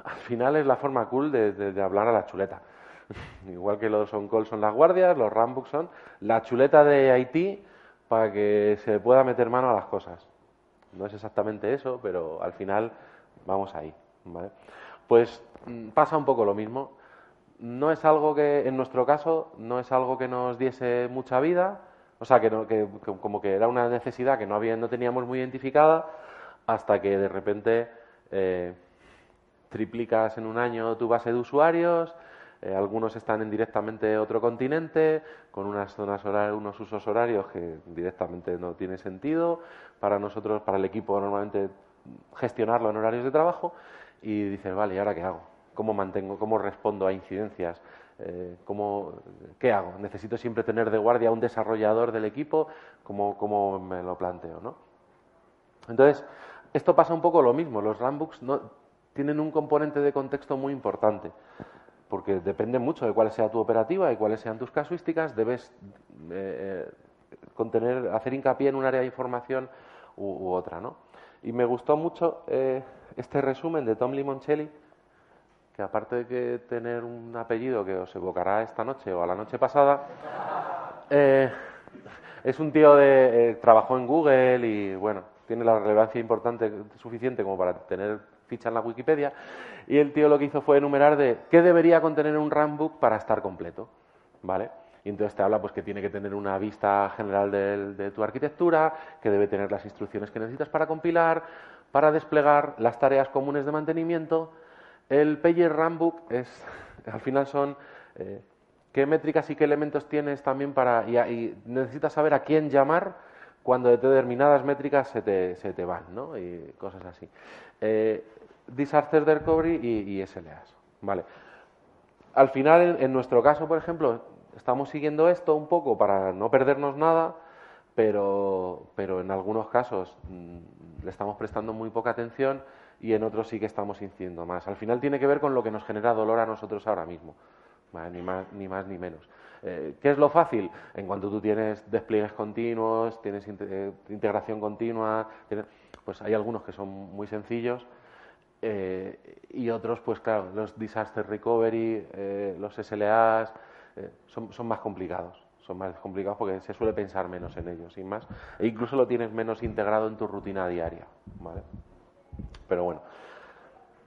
Al final es la forma cool de, hablar a la chuleta. Igual que los on-call son las guardias, los rambooks son la chuleta de Haití para que se pueda meter mano a las cosas. No es exactamente eso, pero al final vamos ahí. Pues mm, pasa un poco lo mismo no es algo que, en nuestro caso, no es algo que nos diese mucha vida, o sea, que, como que era una necesidad que no, había, no teníamos muy identificada, hasta que de repente eh, triplicas en un año tu base de usuarios, eh, algunos están en directamente otro continente, con unas zonas horarias, unos usos horarios que directamente no tiene sentido para nosotros, para el equipo normalmente gestionarlo en horarios de trabajo, y dices, vale, ¿y ahora qué hago? Cómo mantengo, cómo respondo a incidencias, eh, cómo, qué hago. Necesito siempre tener de guardia a un desarrollador del equipo, cómo, cómo me lo planteo, ¿no? Entonces, esto pasa un poco lo mismo. Los Rambooks no, tienen un componente de contexto muy importante, porque depende mucho de cuál sea tu operativa y cuáles sean tus casuísticas. Debes eh, contener, hacer hincapié en un área de información u, otra, ¿no? Y me gustó mucho eh, este resumen de Tom Limoncelli, que aparte de que tener un apellido que os evocará esta noche o a la noche pasada, eh, es un tío de eh, trabajó en Google y bueno, tiene la relevancia importante suficiente como para tener ficha en la Wikipedia. Y el tío lo que hizo fue enumerar de qué debería contener un Runbook para estar completo, ¿vale? Y entonces te habla pues que tiene que tener una vista general de tu arquitectura, que debe tener las instrucciones que necesitas para compilar, para desplegar las tareas comunes de mantenimiento, el Pager Runbook es, al final son eh, qué métricas y qué elementos tienes también para, y, necesitas saber a quién llamar cuando determinadas métricas se te, se te van, ¿no? Y cosas así. Eh, disaster recovery y, y, SLAs, ¿vale? Al final, en, nuestro caso, por ejemplo, estamos siguiendo esto un poco para no perdernos nada, pero, pero en algunos casos mm, le estamos prestando muy poca atención y en otros sí que estamos incidiendo más. Al final tiene que ver con lo que nos genera dolor a nosotros ahora mismo, ni, más, ni más ni menos. Eh, ¿Qué es lo fácil? En cuanto tú tienes despliegues continuos, tienes eh, integración continua, pues hay algunos que son muy sencillos eh, y otros, pues claro, los disaster recovery, los SLAs, son, son más complicados son más complicados porque se suele pensar menos en ellos, sin más, e incluso lo tienes menos integrado en tu rutina diaria, ¿vale? Pero bueno,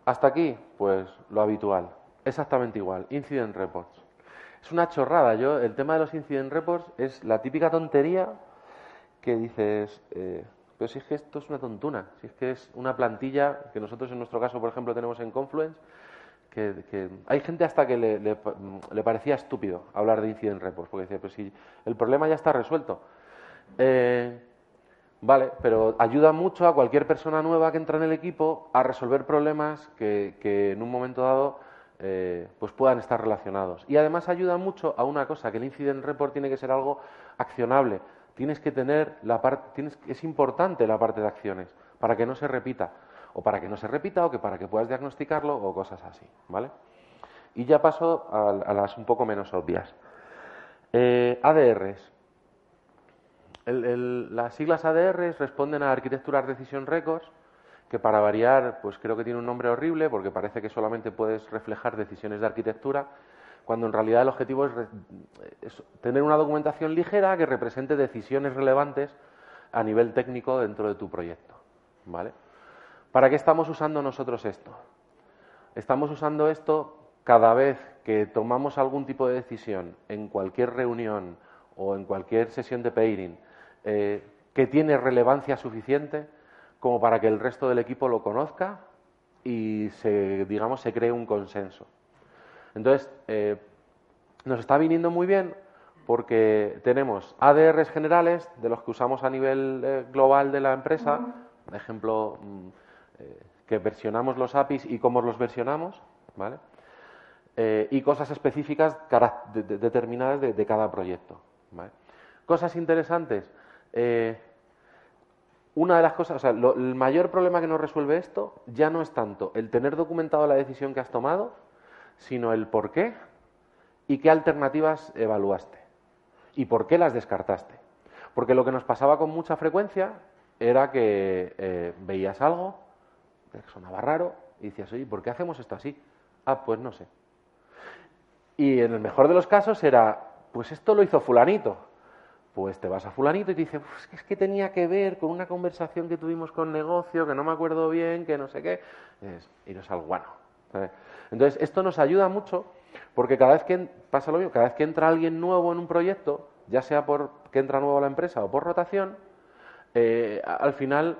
hasta aquí, pues lo habitual, exactamente igual, incident reports. Es una chorrada, yo, el tema de los incident reports es la típica tontería que dices, eh, pero si es que esto es una tontuna, si es que es una plantilla que nosotros en nuestro caso, por ejemplo, tenemos en Confluence, que, hay gente hasta que le, le, parecía estúpido hablar de incident reports, porque decía, pero si el problema ya está resuelto. Eh, Vale, pero ayuda mucho a cualquier persona nueva que entra en el equipo a resolver problemas que, en un momento dado eh, pues puedan estar relacionados. Y además ayuda mucho a una cosa, que el incident report tiene que ser algo accionable. Tienes que tener la parte, tienes, es importante la parte de acciones para que no se repita, o para que no se repita, o que para que puedas diagnosticarlo, o cosas así, ¿vale? Y ya paso a, las un poco menos obvias. Eh, ADRs. Las siglas ADRs responden a Architectural Decision Records, que para variar, pues creo que tiene un nombre horrible porque parece que solamente puedes reflejar decisiones de arquitectura, cuando en realidad el objetivo es, tener una documentación ligera que represente decisiones relevantes a nivel técnico dentro de tu proyecto. ¿Vale? ¿Para qué estamos usando nosotros esto? Estamos usando esto cada vez que tomamos algún tipo de decisión en cualquier reunión o en cualquier sesión de pairing eh, que tiene relevancia suficiente como para que el resto del equipo lo conozca y se, digamos, se cree un consenso. Entonces, eh, nos está viniendo muy bien porque tenemos ADRs generales de los que usamos a nivel eh, global de la empresa, por ejemplo, mm, eh, que versionamos los APIs y cómo los versionamos, ¿vale? y cosas específicas determinadas de, cada proyecto. Cosas interesantes una de las cosas, o sea, el mayor problema que nos resuelve esto ya no es tanto el tener documentado la decisión que has tomado, sino el por qué y qué alternativas evaluaste y por qué las descartaste. Porque lo que nos pasaba con mucha frecuencia era que eh, veías algo, que sonaba raro, y decías, oye, ¿por qué hacemos esto así? Ah, pues no sé. Y en el mejor de los casos era, pues esto lo hizo fulanito pues te vas a fulanito y te dice, es que tenía que ver con una conversación que tuvimos con negocio, que no me acuerdo bien, que no sé qué, y no es algo bueno. Entonces, esto nos ayuda mucho porque cada vez que pasa lo mismo, cada vez que entra alguien nuevo en un proyecto, ya sea por que entra nuevo a la empresa o por rotación, eh, al final,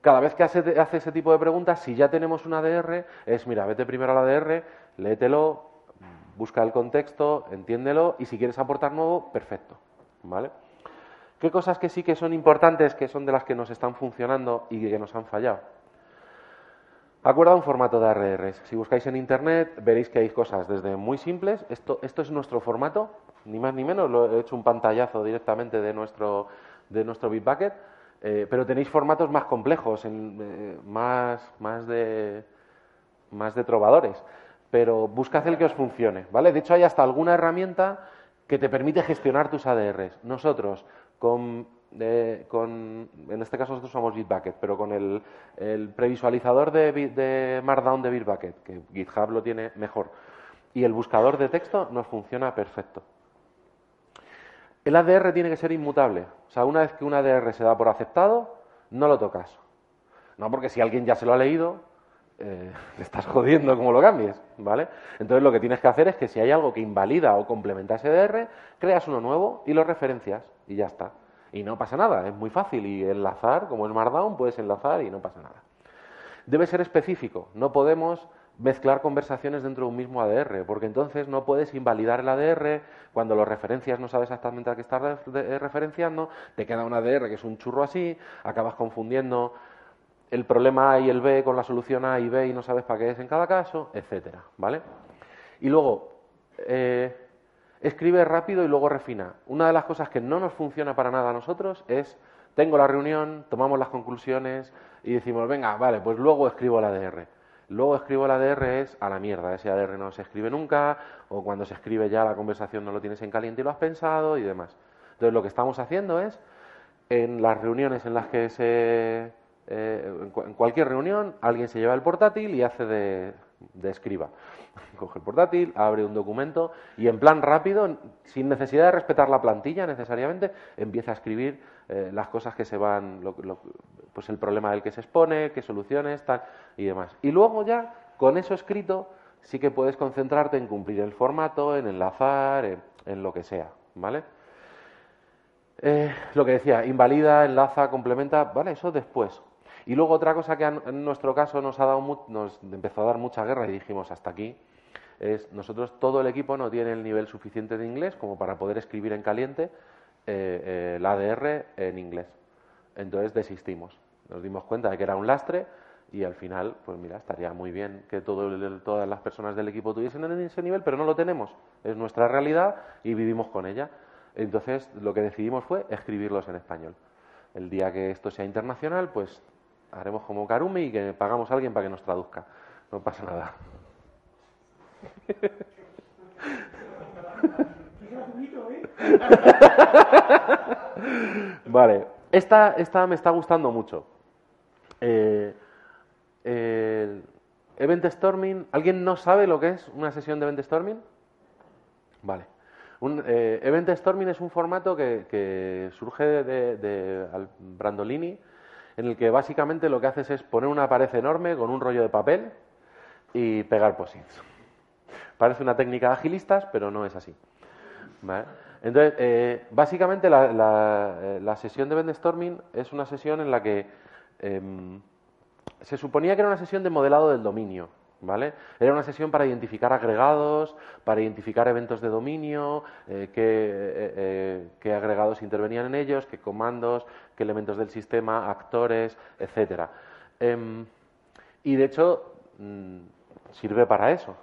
cada vez que hace, ese tipo de preguntas, si ya tenemos una ADR, es, mira, vete primero a la ADR, léetelo, busca el contexto, entiéndelo, y si quieres aportar nuevo, perfecto. ¿Vale? ¿Qué cosas que sí que son importantes, que son de las que nos están funcionando y que nos han fallado? Acuerda un formato de ARRs. Si buscáis en Internet, veréis que hay cosas desde muy simples. Esto, esto es nuestro formato, ni más ni menos. Lo he hecho un pantallazo directamente de nuestro, de nuestro Bitbucket. Eh, pero tenéis formatos más complejos, eh, más, más, de, más de trovadores. Pero buscad el que os funcione, ¿vale? De hecho, hay hasta alguna herramienta que te permite gestionar tus ADRs. Nosotros, con, en este caso nosotros somos Bitbucket, pero con el, previsualizador de, de, Markdown de Bitbucket, que GitHub lo tiene mejor, y el buscador de texto nos funciona perfecto. El ADR tiene que ser inmutable. O sea, una vez que un ADR se da por aceptado, no lo tocas. No porque si alguien ya se lo ha leído, eh, estás jodiendo como lo cambies, ¿vale? Entonces lo que tienes que hacer es que si hay algo que invalida o complementa ese DR, creas uno nuevo y lo referencias y ya está. Y no pasa nada, es muy fácil y enlazar, como es Markdown, puedes enlazar y no pasa nada. Debe ser específico, no podemos mezclar conversaciones dentro de un mismo ADR, porque entonces no puedes invalidar el ADR, cuando lo referencias no sabes exactamente a qué estás referenciando, te queda un ADR que es un churro así, acabas confundiendo el problema A y el B con la solución A y B y no sabes para qué es en cada caso, etcétera, ¿vale? Y luego, eh, escribe rápido y luego refina. Una de las cosas que no nos funciona para nada a nosotros es, tengo la reunión, tomamos las conclusiones y decimos, venga, vale, pues luego escribo el ADR. Luego escribo el ADR es a la mierda, ese ADR no se escribe nunca, o cuando se escribe ya la conversación no lo tienes en caliente y lo has pensado y demás. Entonces lo que estamos haciendo es, en las reuniones en las que se eh, en, cualquier reunión alguien se lleva el portátil y hace de, escriba. Coge el portátil, abre un documento y en plan rápido, sin necesidad de respetar la plantilla necesariamente, empieza a escribir eh, las cosas que se van, pues el problema del que se expone, qué soluciones, tal y demás. Y luego ya, con eso escrito, sí que puedes concentrarte en cumplir el formato, en enlazar, en, lo que sea, ¿vale? Eh, lo que decía, invalida, enlaza, complementa, vale, eso después. Y luego otra cosa que en nuestro caso nos, ha dado, nos empezó a dar mucha guerra y dijimos hasta aquí, es nosotros todo el equipo no tiene el nivel suficiente de inglés como para poder escribir en caliente eh, eh, el ADR en inglés. Entonces desistimos. Nos dimos cuenta de que era un lastre y al final, pues mira, estaría muy bien que todas las personas del equipo tuviesen ese nivel, pero no lo tenemos. Es nuestra realidad y vivimos con ella. Entonces, lo que decidimos fue escribirlos en español. El día que esto sea internacional, pues haremos como Karumi y que pagamos a alguien para que nos traduzca. No pasa nada. vale, esta, esta me está gustando mucho. Eh, event Storming, ¿alguien no sabe lo que es una sesión de Event Storming? Vale. Un, eh, Event Storming es un formato que, surge de, Brandolini, en el que básicamente lo que haces es poner una pared enorme con un rollo de papel y pegar posits. Parece una técnica de agilistas, pero no es así. Entonces, eh, básicamente la, eh, la, sesión de Event Storming es una sesión en la que em, se suponía que era una sesión de modelado del dominio, ¿vale? Era una sesión para identificar agregados, para identificar eventos de dominio, eh, eh, eh, qué, agregados intervenían en ellos, qué comandos, qué elementos del sistema, actores, etcétera. Em, y de hecho, mm, sirve para eso.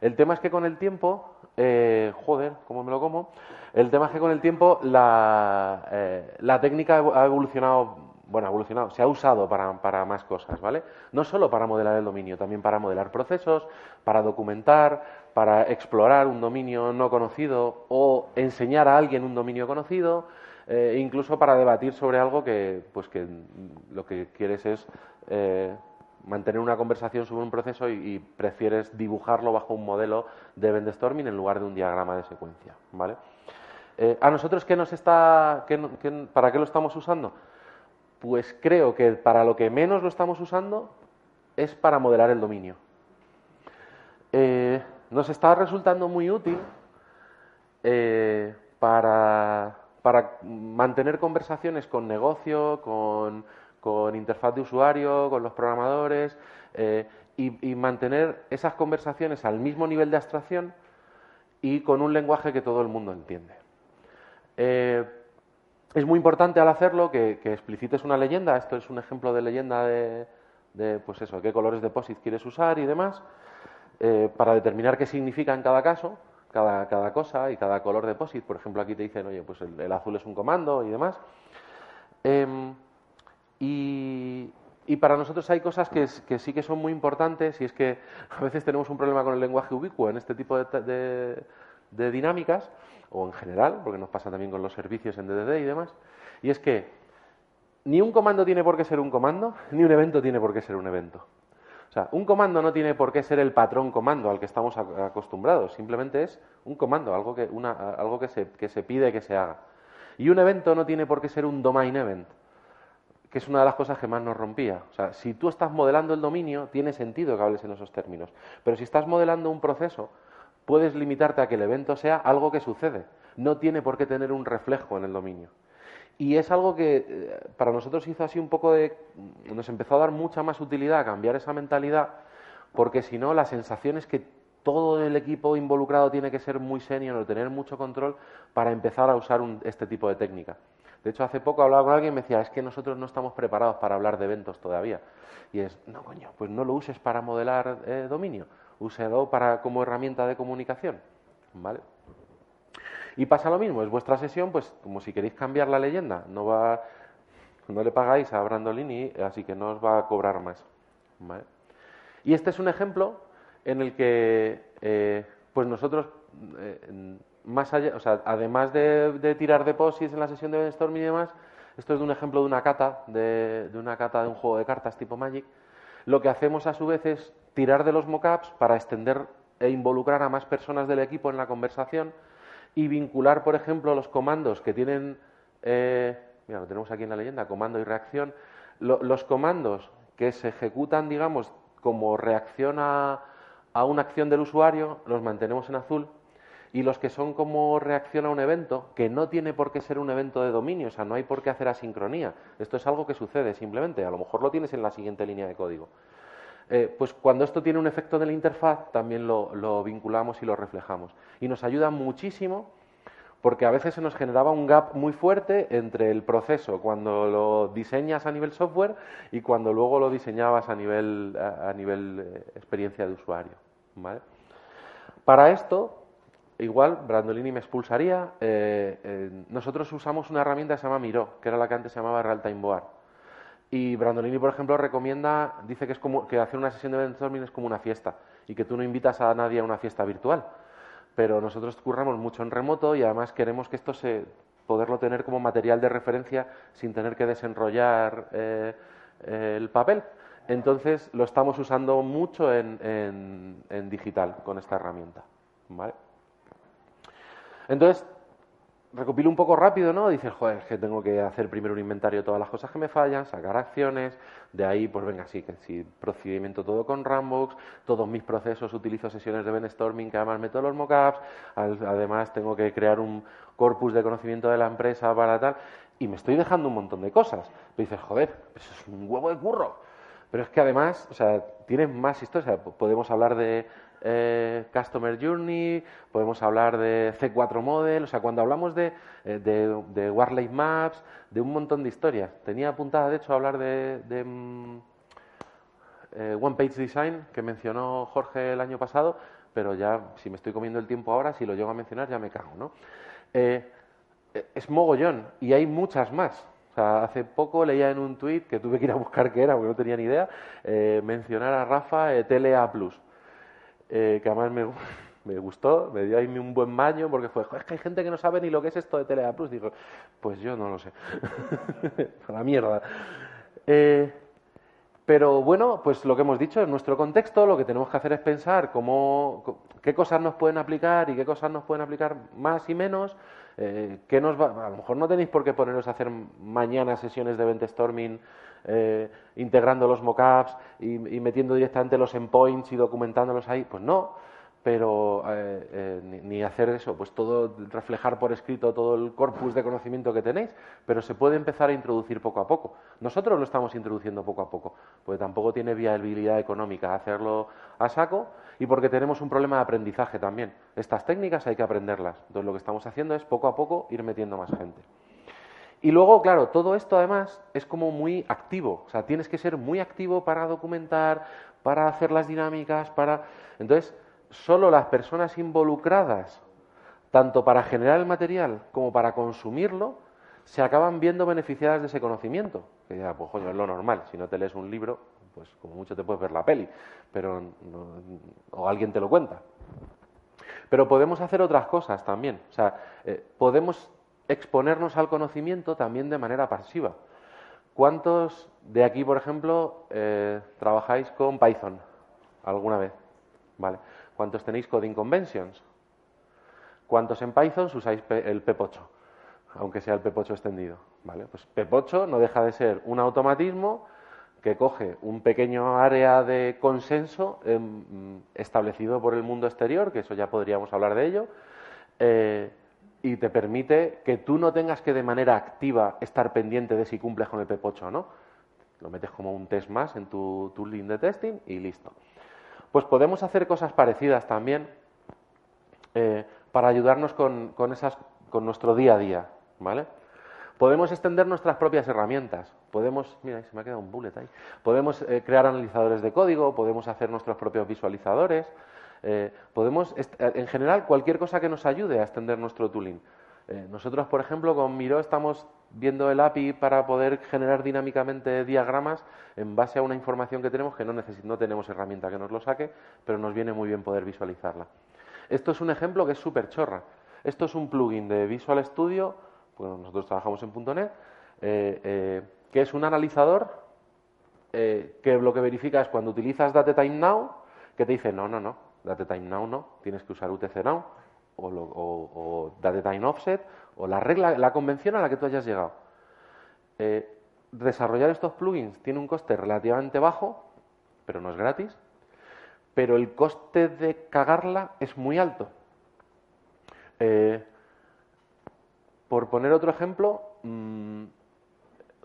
El tema es que con el tiempo, joder, ¿cómo me lo como? El tema es que con el tiempo la, la técnica ha evolucionado bueno, ha evolucionado, se ha usado para, más cosas, ¿vale? No solo para modelar el dominio, también para modelar procesos, para documentar, para explorar un dominio no conocido o enseñar a alguien un dominio conocido, e incluso para debatir sobre algo que, pues que lo que quieres es eh, mantener una conversación sobre un proceso y, prefieres dibujarlo bajo un modelo de event storming en lugar de un diagrama de secuencia, ¿vale? Eh, ¿A nosotros qué nos está, para qué lo estamos usando? Pues creo que para lo que menos lo estamos usando es para modelar el dominio. Eh, nos está resultando muy útil eh, para, mantener conversaciones con negocio, con, interfaz de usuario, con los programadores eh, y, mantener esas conversaciones al mismo nivel de abstracción y con un lenguaje que todo el mundo entiende. Es muy importante al hacerlo que, explicites una leyenda. Esto es un ejemplo de leyenda de, pues eso, qué colores de POSIT quieres usar y demás, eh, para determinar qué significa en cada caso, cada, cosa y cada color de POSIT. Por ejemplo, aquí te dicen, oye, pues el, azul es un comando y demás. Em, y, para nosotros hay cosas que, sí que son muy importantes y es que a veces tenemos un problema con el lenguaje ubicuo en este tipo de, de dinámicas o en general, porque nos pasa también con los servicios en DDD y demás, y es que ni un comando tiene por qué ser un comando, ni un evento tiene por qué ser un evento. O sea, un comando no tiene por qué ser el patrón comando al que estamos acostumbrados, simplemente es un comando, algo que, una, algo que, se, que se pide que se haga. Y un evento no tiene por qué ser un domain event, que es una de las cosas que más nos rompía. O sea, si tú estás modelando el dominio, tiene sentido que hables en esos términos. Pero si estás modelando un proceso, puedes limitarte a que el evento sea algo que sucede. No tiene por qué tener un reflejo en el dominio. Y es algo que eh, para nosotros hizo así un poco de... nos empezó a dar mucha más utilidad a cambiar esa mentalidad, porque si no, la sensación es que todo el equipo involucrado tiene que ser muy senior o tener mucho control para empezar a usar este tipo de técnica. De hecho, hace poco hablaba con alguien y me decía, es que nosotros no estamos preparados para hablar de eventos todavía. Y es, no, coño, pues no lo uses para modelar eh, dominio úselo para, como herramienta de comunicación. ¿Vale? Y pasa lo mismo, es vuestra sesión, pues como si queréis cambiar la leyenda, no va, no le pagáis a Brandolini, así que no os va a cobrar más. Y este es un ejemplo en el que eh, pues nosotros, eh, más allá, o sea, además de, tirar depósitos en la sesión de brainstorming y demás, esto es de un ejemplo de una cata, de, de una cata de un juego de cartas tipo Magic, lo que hacemos a su vez es tirar de los mockups para extender e involucrar a más personas del equipo en la conversación y vincular, por ejemplo, los comandos que tienen, eh, mira, lo tenemos aquí en la leyenda, comando y reacción, los comandos que se ejecutan, digamos, como reacción a, a una acción del usuario, los mantenemos en azul y los que son como reacción a un evento, que no tiene por qué ser un evento de dominio, o sea, no hay por qué hacer asincronía. Esto es algo que sucede simplemente, a lo mejor lo tienes en la siguiente línea de código. Eh, pues cuando esto tiene un efecto en la interfaz, también lo, vinculamos y lo reflejamos. Y nos ayuda muchísimo porque a veces se nos generaba un gap muy fuerte entre el proceso cuando lo diseñas a nivel software y cuando luego lo diseñabas a nivel, a, nivel eh, experiencia de usuario. Para esto, igual, Brandolini me expulsaría. Eh, nosotros usamos una herramienta que se llama Miro, que era la que antes se llamaba Real Time Board. Y Brandolini, por ejemplo, recomienda, dice que es como que hacer una sesión de brainstorming es como una fiesta y que tú no invitas a nadie a una fiesta virtual pero nosotros curramos mucho en remoto y además queremos que esto se poderlo tener como material de referencia sin tener que desenrollar eh, el papel. Entonces lo estamos usando mucho en, en digital con esta herramienta. ¿vale? Entonces, recopilo un poco rápido, ¿no? Dices, joder, es que tengo que hacer primero un inventario de todas las cosas que me fallan, sacar acciones, de ahí, pues venga, sí, que sí, procedimiento todo con Rambox, todos mis procesos utilizo sesiones de brainstorming que además meto los mockups, además tengo que crear un corpus de conocimiento de la empresa para tal, y me estoy dejando un montón de cosas. Pero dices, joder, eso es un huevo de curro. Pero es que además, o sea, tienes más historias. podemos hablar de eh, Customer Journey, podemos hablar de C4 Model, o sea, cuando hablamos de, eh, de, Maps, de un montón de historias. Tenía apuntada, de hecho, hablar de, mm, eh, One Page Design, que mencionó Jorge el año pasado, pero ya, si me estoy comiendo el tiempo ahora, si lo llego a mencionar, ya me cago, ¿no? es mogollón, y hay muchas más. O sea, hace poco leía en un tuit, que tuve que ir a buscar qué era, porque no tenía ni idea, mencionar a Rafa TLA Plus. Eh, que además me, me, gustó, me dio ahí un buen baño porque fue, es que hay gente que no sabe ni lo que es esto de Telea Plus. Digo, pues yo no lo sé. la mierda. Eh, pero bueno, pues lo que hemos dicho, en nuestro contexto lo que tenemos que hacer es pensar cómo, qué cosas nos pueden aplicar y qué cosas nos pueden aplicar más y menos. Eh, nos va, a lo mejor no tenéis por qué poneros a hacer mañana sesiones de event storming eh, integrando los mockups y, metiendo directamente los endpoints y documentándolos ahí. Pues no, pero eh, eh, ni, hacer eso, pues todo, reflejar por escrito todo el corpus de conocimiento que tenéis, pero se puede empezar a introducir poco a poco. Nosotros lo estamos introduciendo poco a poco, porque tampoco tiene viabilidad económica hacerlo a saco y porque tenemos un problema de aprendizaje también. Estas técnicas hay que aprenderlas, entonces lo que estamos haciendo es poco a poco ir metiendo más gente. Y luego, claro, todo esto además es como muy activo, o sea, tienes que ser muy activo para documentar, para hacer las dinámicas, para... Entonces, solo las personas involucradas, tanto para generar el material como para consumirlo, se acaban viendo beneficiadas de ese conocimiento. Que ya, pues coño, es lo normal. Si no te lees un libro, pues como mucho te puedes ver la peli, pero o alguien te lo cuenta. Pero podemos hacer otras cosas también. O sea, eh, podemos exponernos al conocimiento también de manera pasiva. ¿Cuántos de aquí, por ejemplo, eh, trabajáis con Python alguna vez? ¿Vale? ¿Cuántos tenéis Coding Conventions? ¿Cuántos en Python usáis el PEP8? Aunque sea el PEP8 extendido. ¿vale? Pues PEP8 no deja de ser un automatismo que coge un pequeño área de consenso em, establecido por el mundo exterior, que eso ya podríamos hablar de ello, eh, y te permite que tú no tengas que de manera activa estar pendiente de si cumples con el PEP8 o no. Lo metes como un test más en tu tooling de testing y listo. Pues podemos hacer cosas parecidas también eh, para ayudarnos con, esas, con nuestro día a día, ¿vale? Podemos extender nuestras propias herramientas. Podemos, mira, se me ha quedado un bullet ahí. Podemos eh, crear analizadores de código, podemos hacer nuestros propios visualizadores. Eh, podemos, en general, cualquier cosa que nos ayude a extender nuestro tooling. nosotros, por ejemplo, con Miro estamos viendo el API para poder generar dinámicamente diagramas en base a una información que tenemos que no, no tenemos herramienta que nos lo saque, pero nos viene muy bien poder visualizarla. Esto es un ejemplo que es súper chorra. Esto es un plugin de Visual Studio, bueno, nosotros trabajamos en .NET, eh, eh, que es un analizador eh, que lo que verifica es cuando utilizas DateTimeNow, que te dice, no, no, no, DateTimeNow no, tienes que usar UTC Now o, o, o DateTime Offset o la regla, la convención a la que tú hayas llegado. Eh, desarrollar estos plugins tiene un coste relativamente bajo, pero no es gratis, pero el coste de cagarla es muy alto. Eh, por poner otro ejemplo, mm,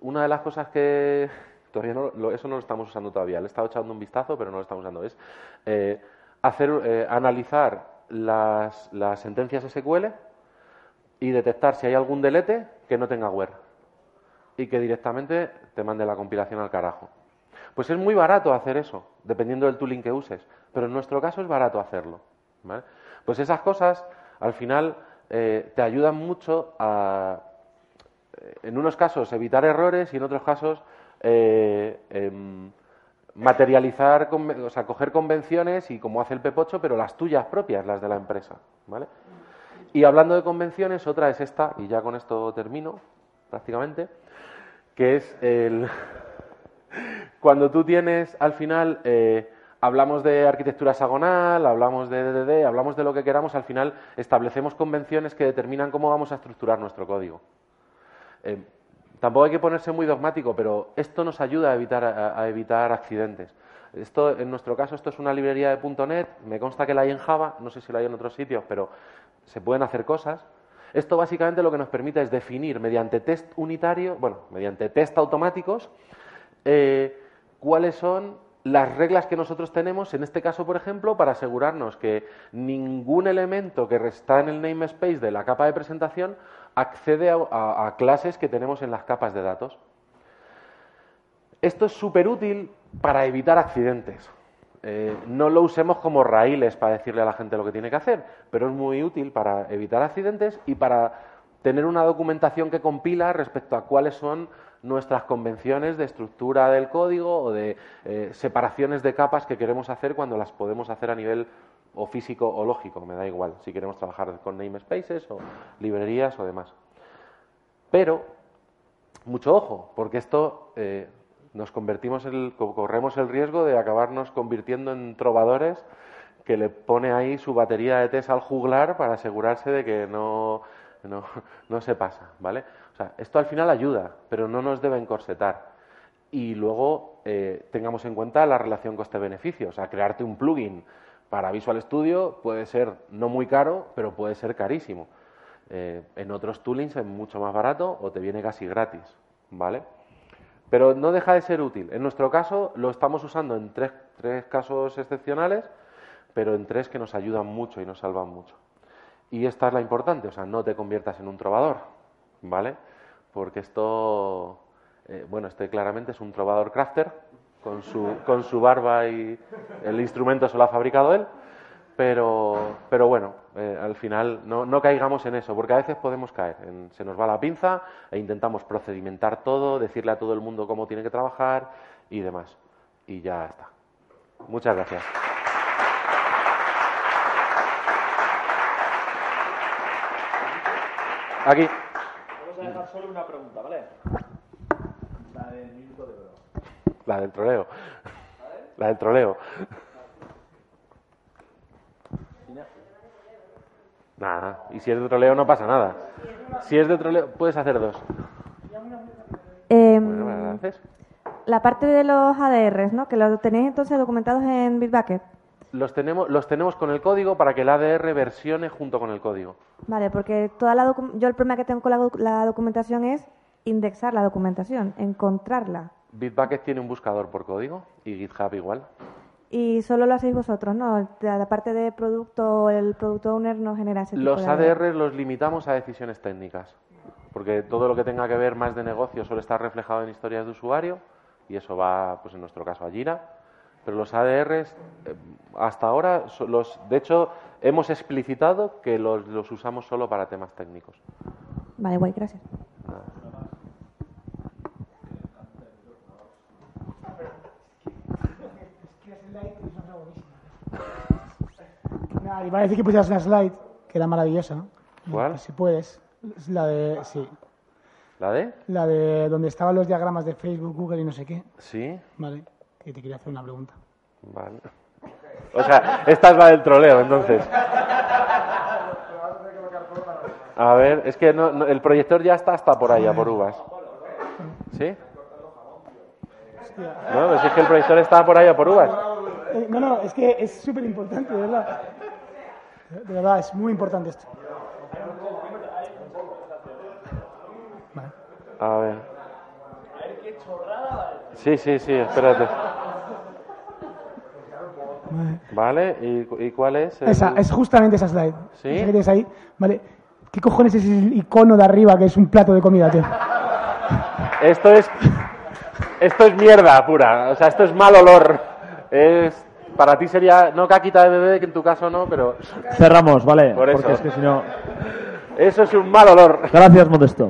una de las cosas que todavía no, eso no lo estamos usando todavía, le he estado echando un vistazo, pero no lo estamos usando, es eh, hacer, analizar las, las sentencias SQL y detectar si hay algún delete que no tenga wear y que directamente te mande la compilación al carajo. Pues es muy barato hacer eso, dependiendo del tooling que uses, pero en nuestro caso es barato hacerlo. Pues esas cosas, al final, eh, te ayudan mucho a, eh, en unos casos, evitar errores y en otros casos, eh, em, materializar, o sea, coger convenciones y como hace el Pepocho, pero las tuyas propias, las de la empresa. ¿vale? Y hablando de convenciones, otra es esta, y ya con esto termino prácticamente, que es el... Cuando tú tienes, al final, eh, hablamos de arquitectura hexagonal, hablamos de DDD, hablamos de lo que queramos, al final establecemos convenciones que determinan cómo vamos a estructurar nuestro código. Eh, tampoco hay que ponerse muy dogmático, pero esto nos ayuda a evitar, accidentes. Esto, en nuestro caso, esto es una librería de .NET, me consta que la hay en Java, no sé si la hay en otros sitios, pero se pueden hacer cosas. Esto básicamente lo que nos permite es definir mediante test unitario, bueno, mediante test automáticos, eh, cuáles son las reglas que nosotros tenemos, en este caso, por ejemplo, para asegurarnos que ningún elemento que está en el namespace de la capa de presentación accede a, clases que tenemos en las capas de datos. Esto es súper útil para evitar accidentes. Eh, no lo usemos como raíles para decirle a la gente lo que tiene que hacer, pero es muy útil para evitar accidentes y para tener una documentación que compila respecto a cuáles son nuestras convenciones de estructura del código o de eh, separaciones de capas que queremos hacer cuando las podemos hacer a nivel o físico o lógico, me da igual, si queremos trabajar con namespaces o librerías o demás. Pero, mucho ojo, porque esto eh, nos convertimos, el, corremos el riesgo de acabarnos convirtiendo en trovadores que le pone ahí su batería de test al juglar para asegurarse de que no, no, no se pasa, ¿vale? Esto al final ayuda, pero no nos debe encorsetar. Y luego eh, tengamos en cuenta la relación coste-beneficio. O sea, crearte un plugin para Visual Studio puede ser no muy caro, pero puede ser carísimo. Eh, en otros toolings es mucho más barato o te viene casi gratis, ¿vale? Pero no deja de ser útil. En nuestro caso lo estamos usando en tres, tres casos excepcionales, pero en tres que nos ayudan mucho y nos salvan mucho. Y esta es la importante, o sea, no te conviertas en un trovador, ¿vale? Porque esto, eh, bueno, este claramente es un trovador crafter, con su, con su barba y el instrumento se lo ha fabricado él, pero, pero bueno, eh, al final no, no, caigamos en eso, porque a veces podemos caer, se nos va la pinza e intentamos procedimentar todo, decirle a todo el mundo cómo tiene que trabajar y demás. Y ya está. Muchas gracias. Aquí. Vamos a dejar solo una pregunta, ¿vale? La del minuto de oro. La del troleo. La del troleo. Nada, y si es de troleo no pasa nada. Si es de troleo, puedes hacer dos. Eh, la parte de los ADRs, ¿no? Que lo tenéis entonces documentados en Bitbucket los tenemos, los tenemos con el código para que el ADR versione junto con el código. Vale, porque toda la yo el problema que tengo con la, documentación es indexar la documentación, encontrarla. Bitbucket tiene un buscador por código y GitHub igual. Y solo lo hacéis vosotros, ¿no? La parte de producto, el product owner no genera ese tipo Los ADR los limitamos a decisiones técnicas, porque todo lo que tenga que ver más de negocio suele estar reflejado en historias de usuario y eso va, pues en nuestro caso, a Jira pero los ADRs, eh, hasta ahora, los, de hecho, hemos explicitado que los, los usamos solo para temas técnicos. Vale, guay, gracias. Nada, iba a decir que pusieras una slide, que era maravillosa. ¿Cuál? Si puedes. Es la de. Sí. ¿La de? La de donde estaban los diagramas de Facebook, Google y no sé qué. Sí. Vale que te quería hacer una pregunta. Vale. O sea, esta es la del troleo, entonces. A ver, es que el proyector ya está hasta por allá, por uvas. ¿Sí? No, es que el proyector está por allá, por uvas. Eh, no, no, es que es súper importante, de verdad. De verdad, es muy importante esto. A ver. Sí, sí, sí, espérate. Vale, ¿y, cuál es? Esa, es justamente esa slide. ¿Sí? ahí. Vale. ¿Qué cojones es el icono de arriba que es un plato de comida, tío? Esto es. Esto es mierda pura. O sea, esto es mal olor. Es. Para ti sería. No caquita de bebé, que en tu caso no, pero. Cerramos, ¿vale? Por eso. Porque es que si no... Eso es un mal olor. Gracias, Modesto.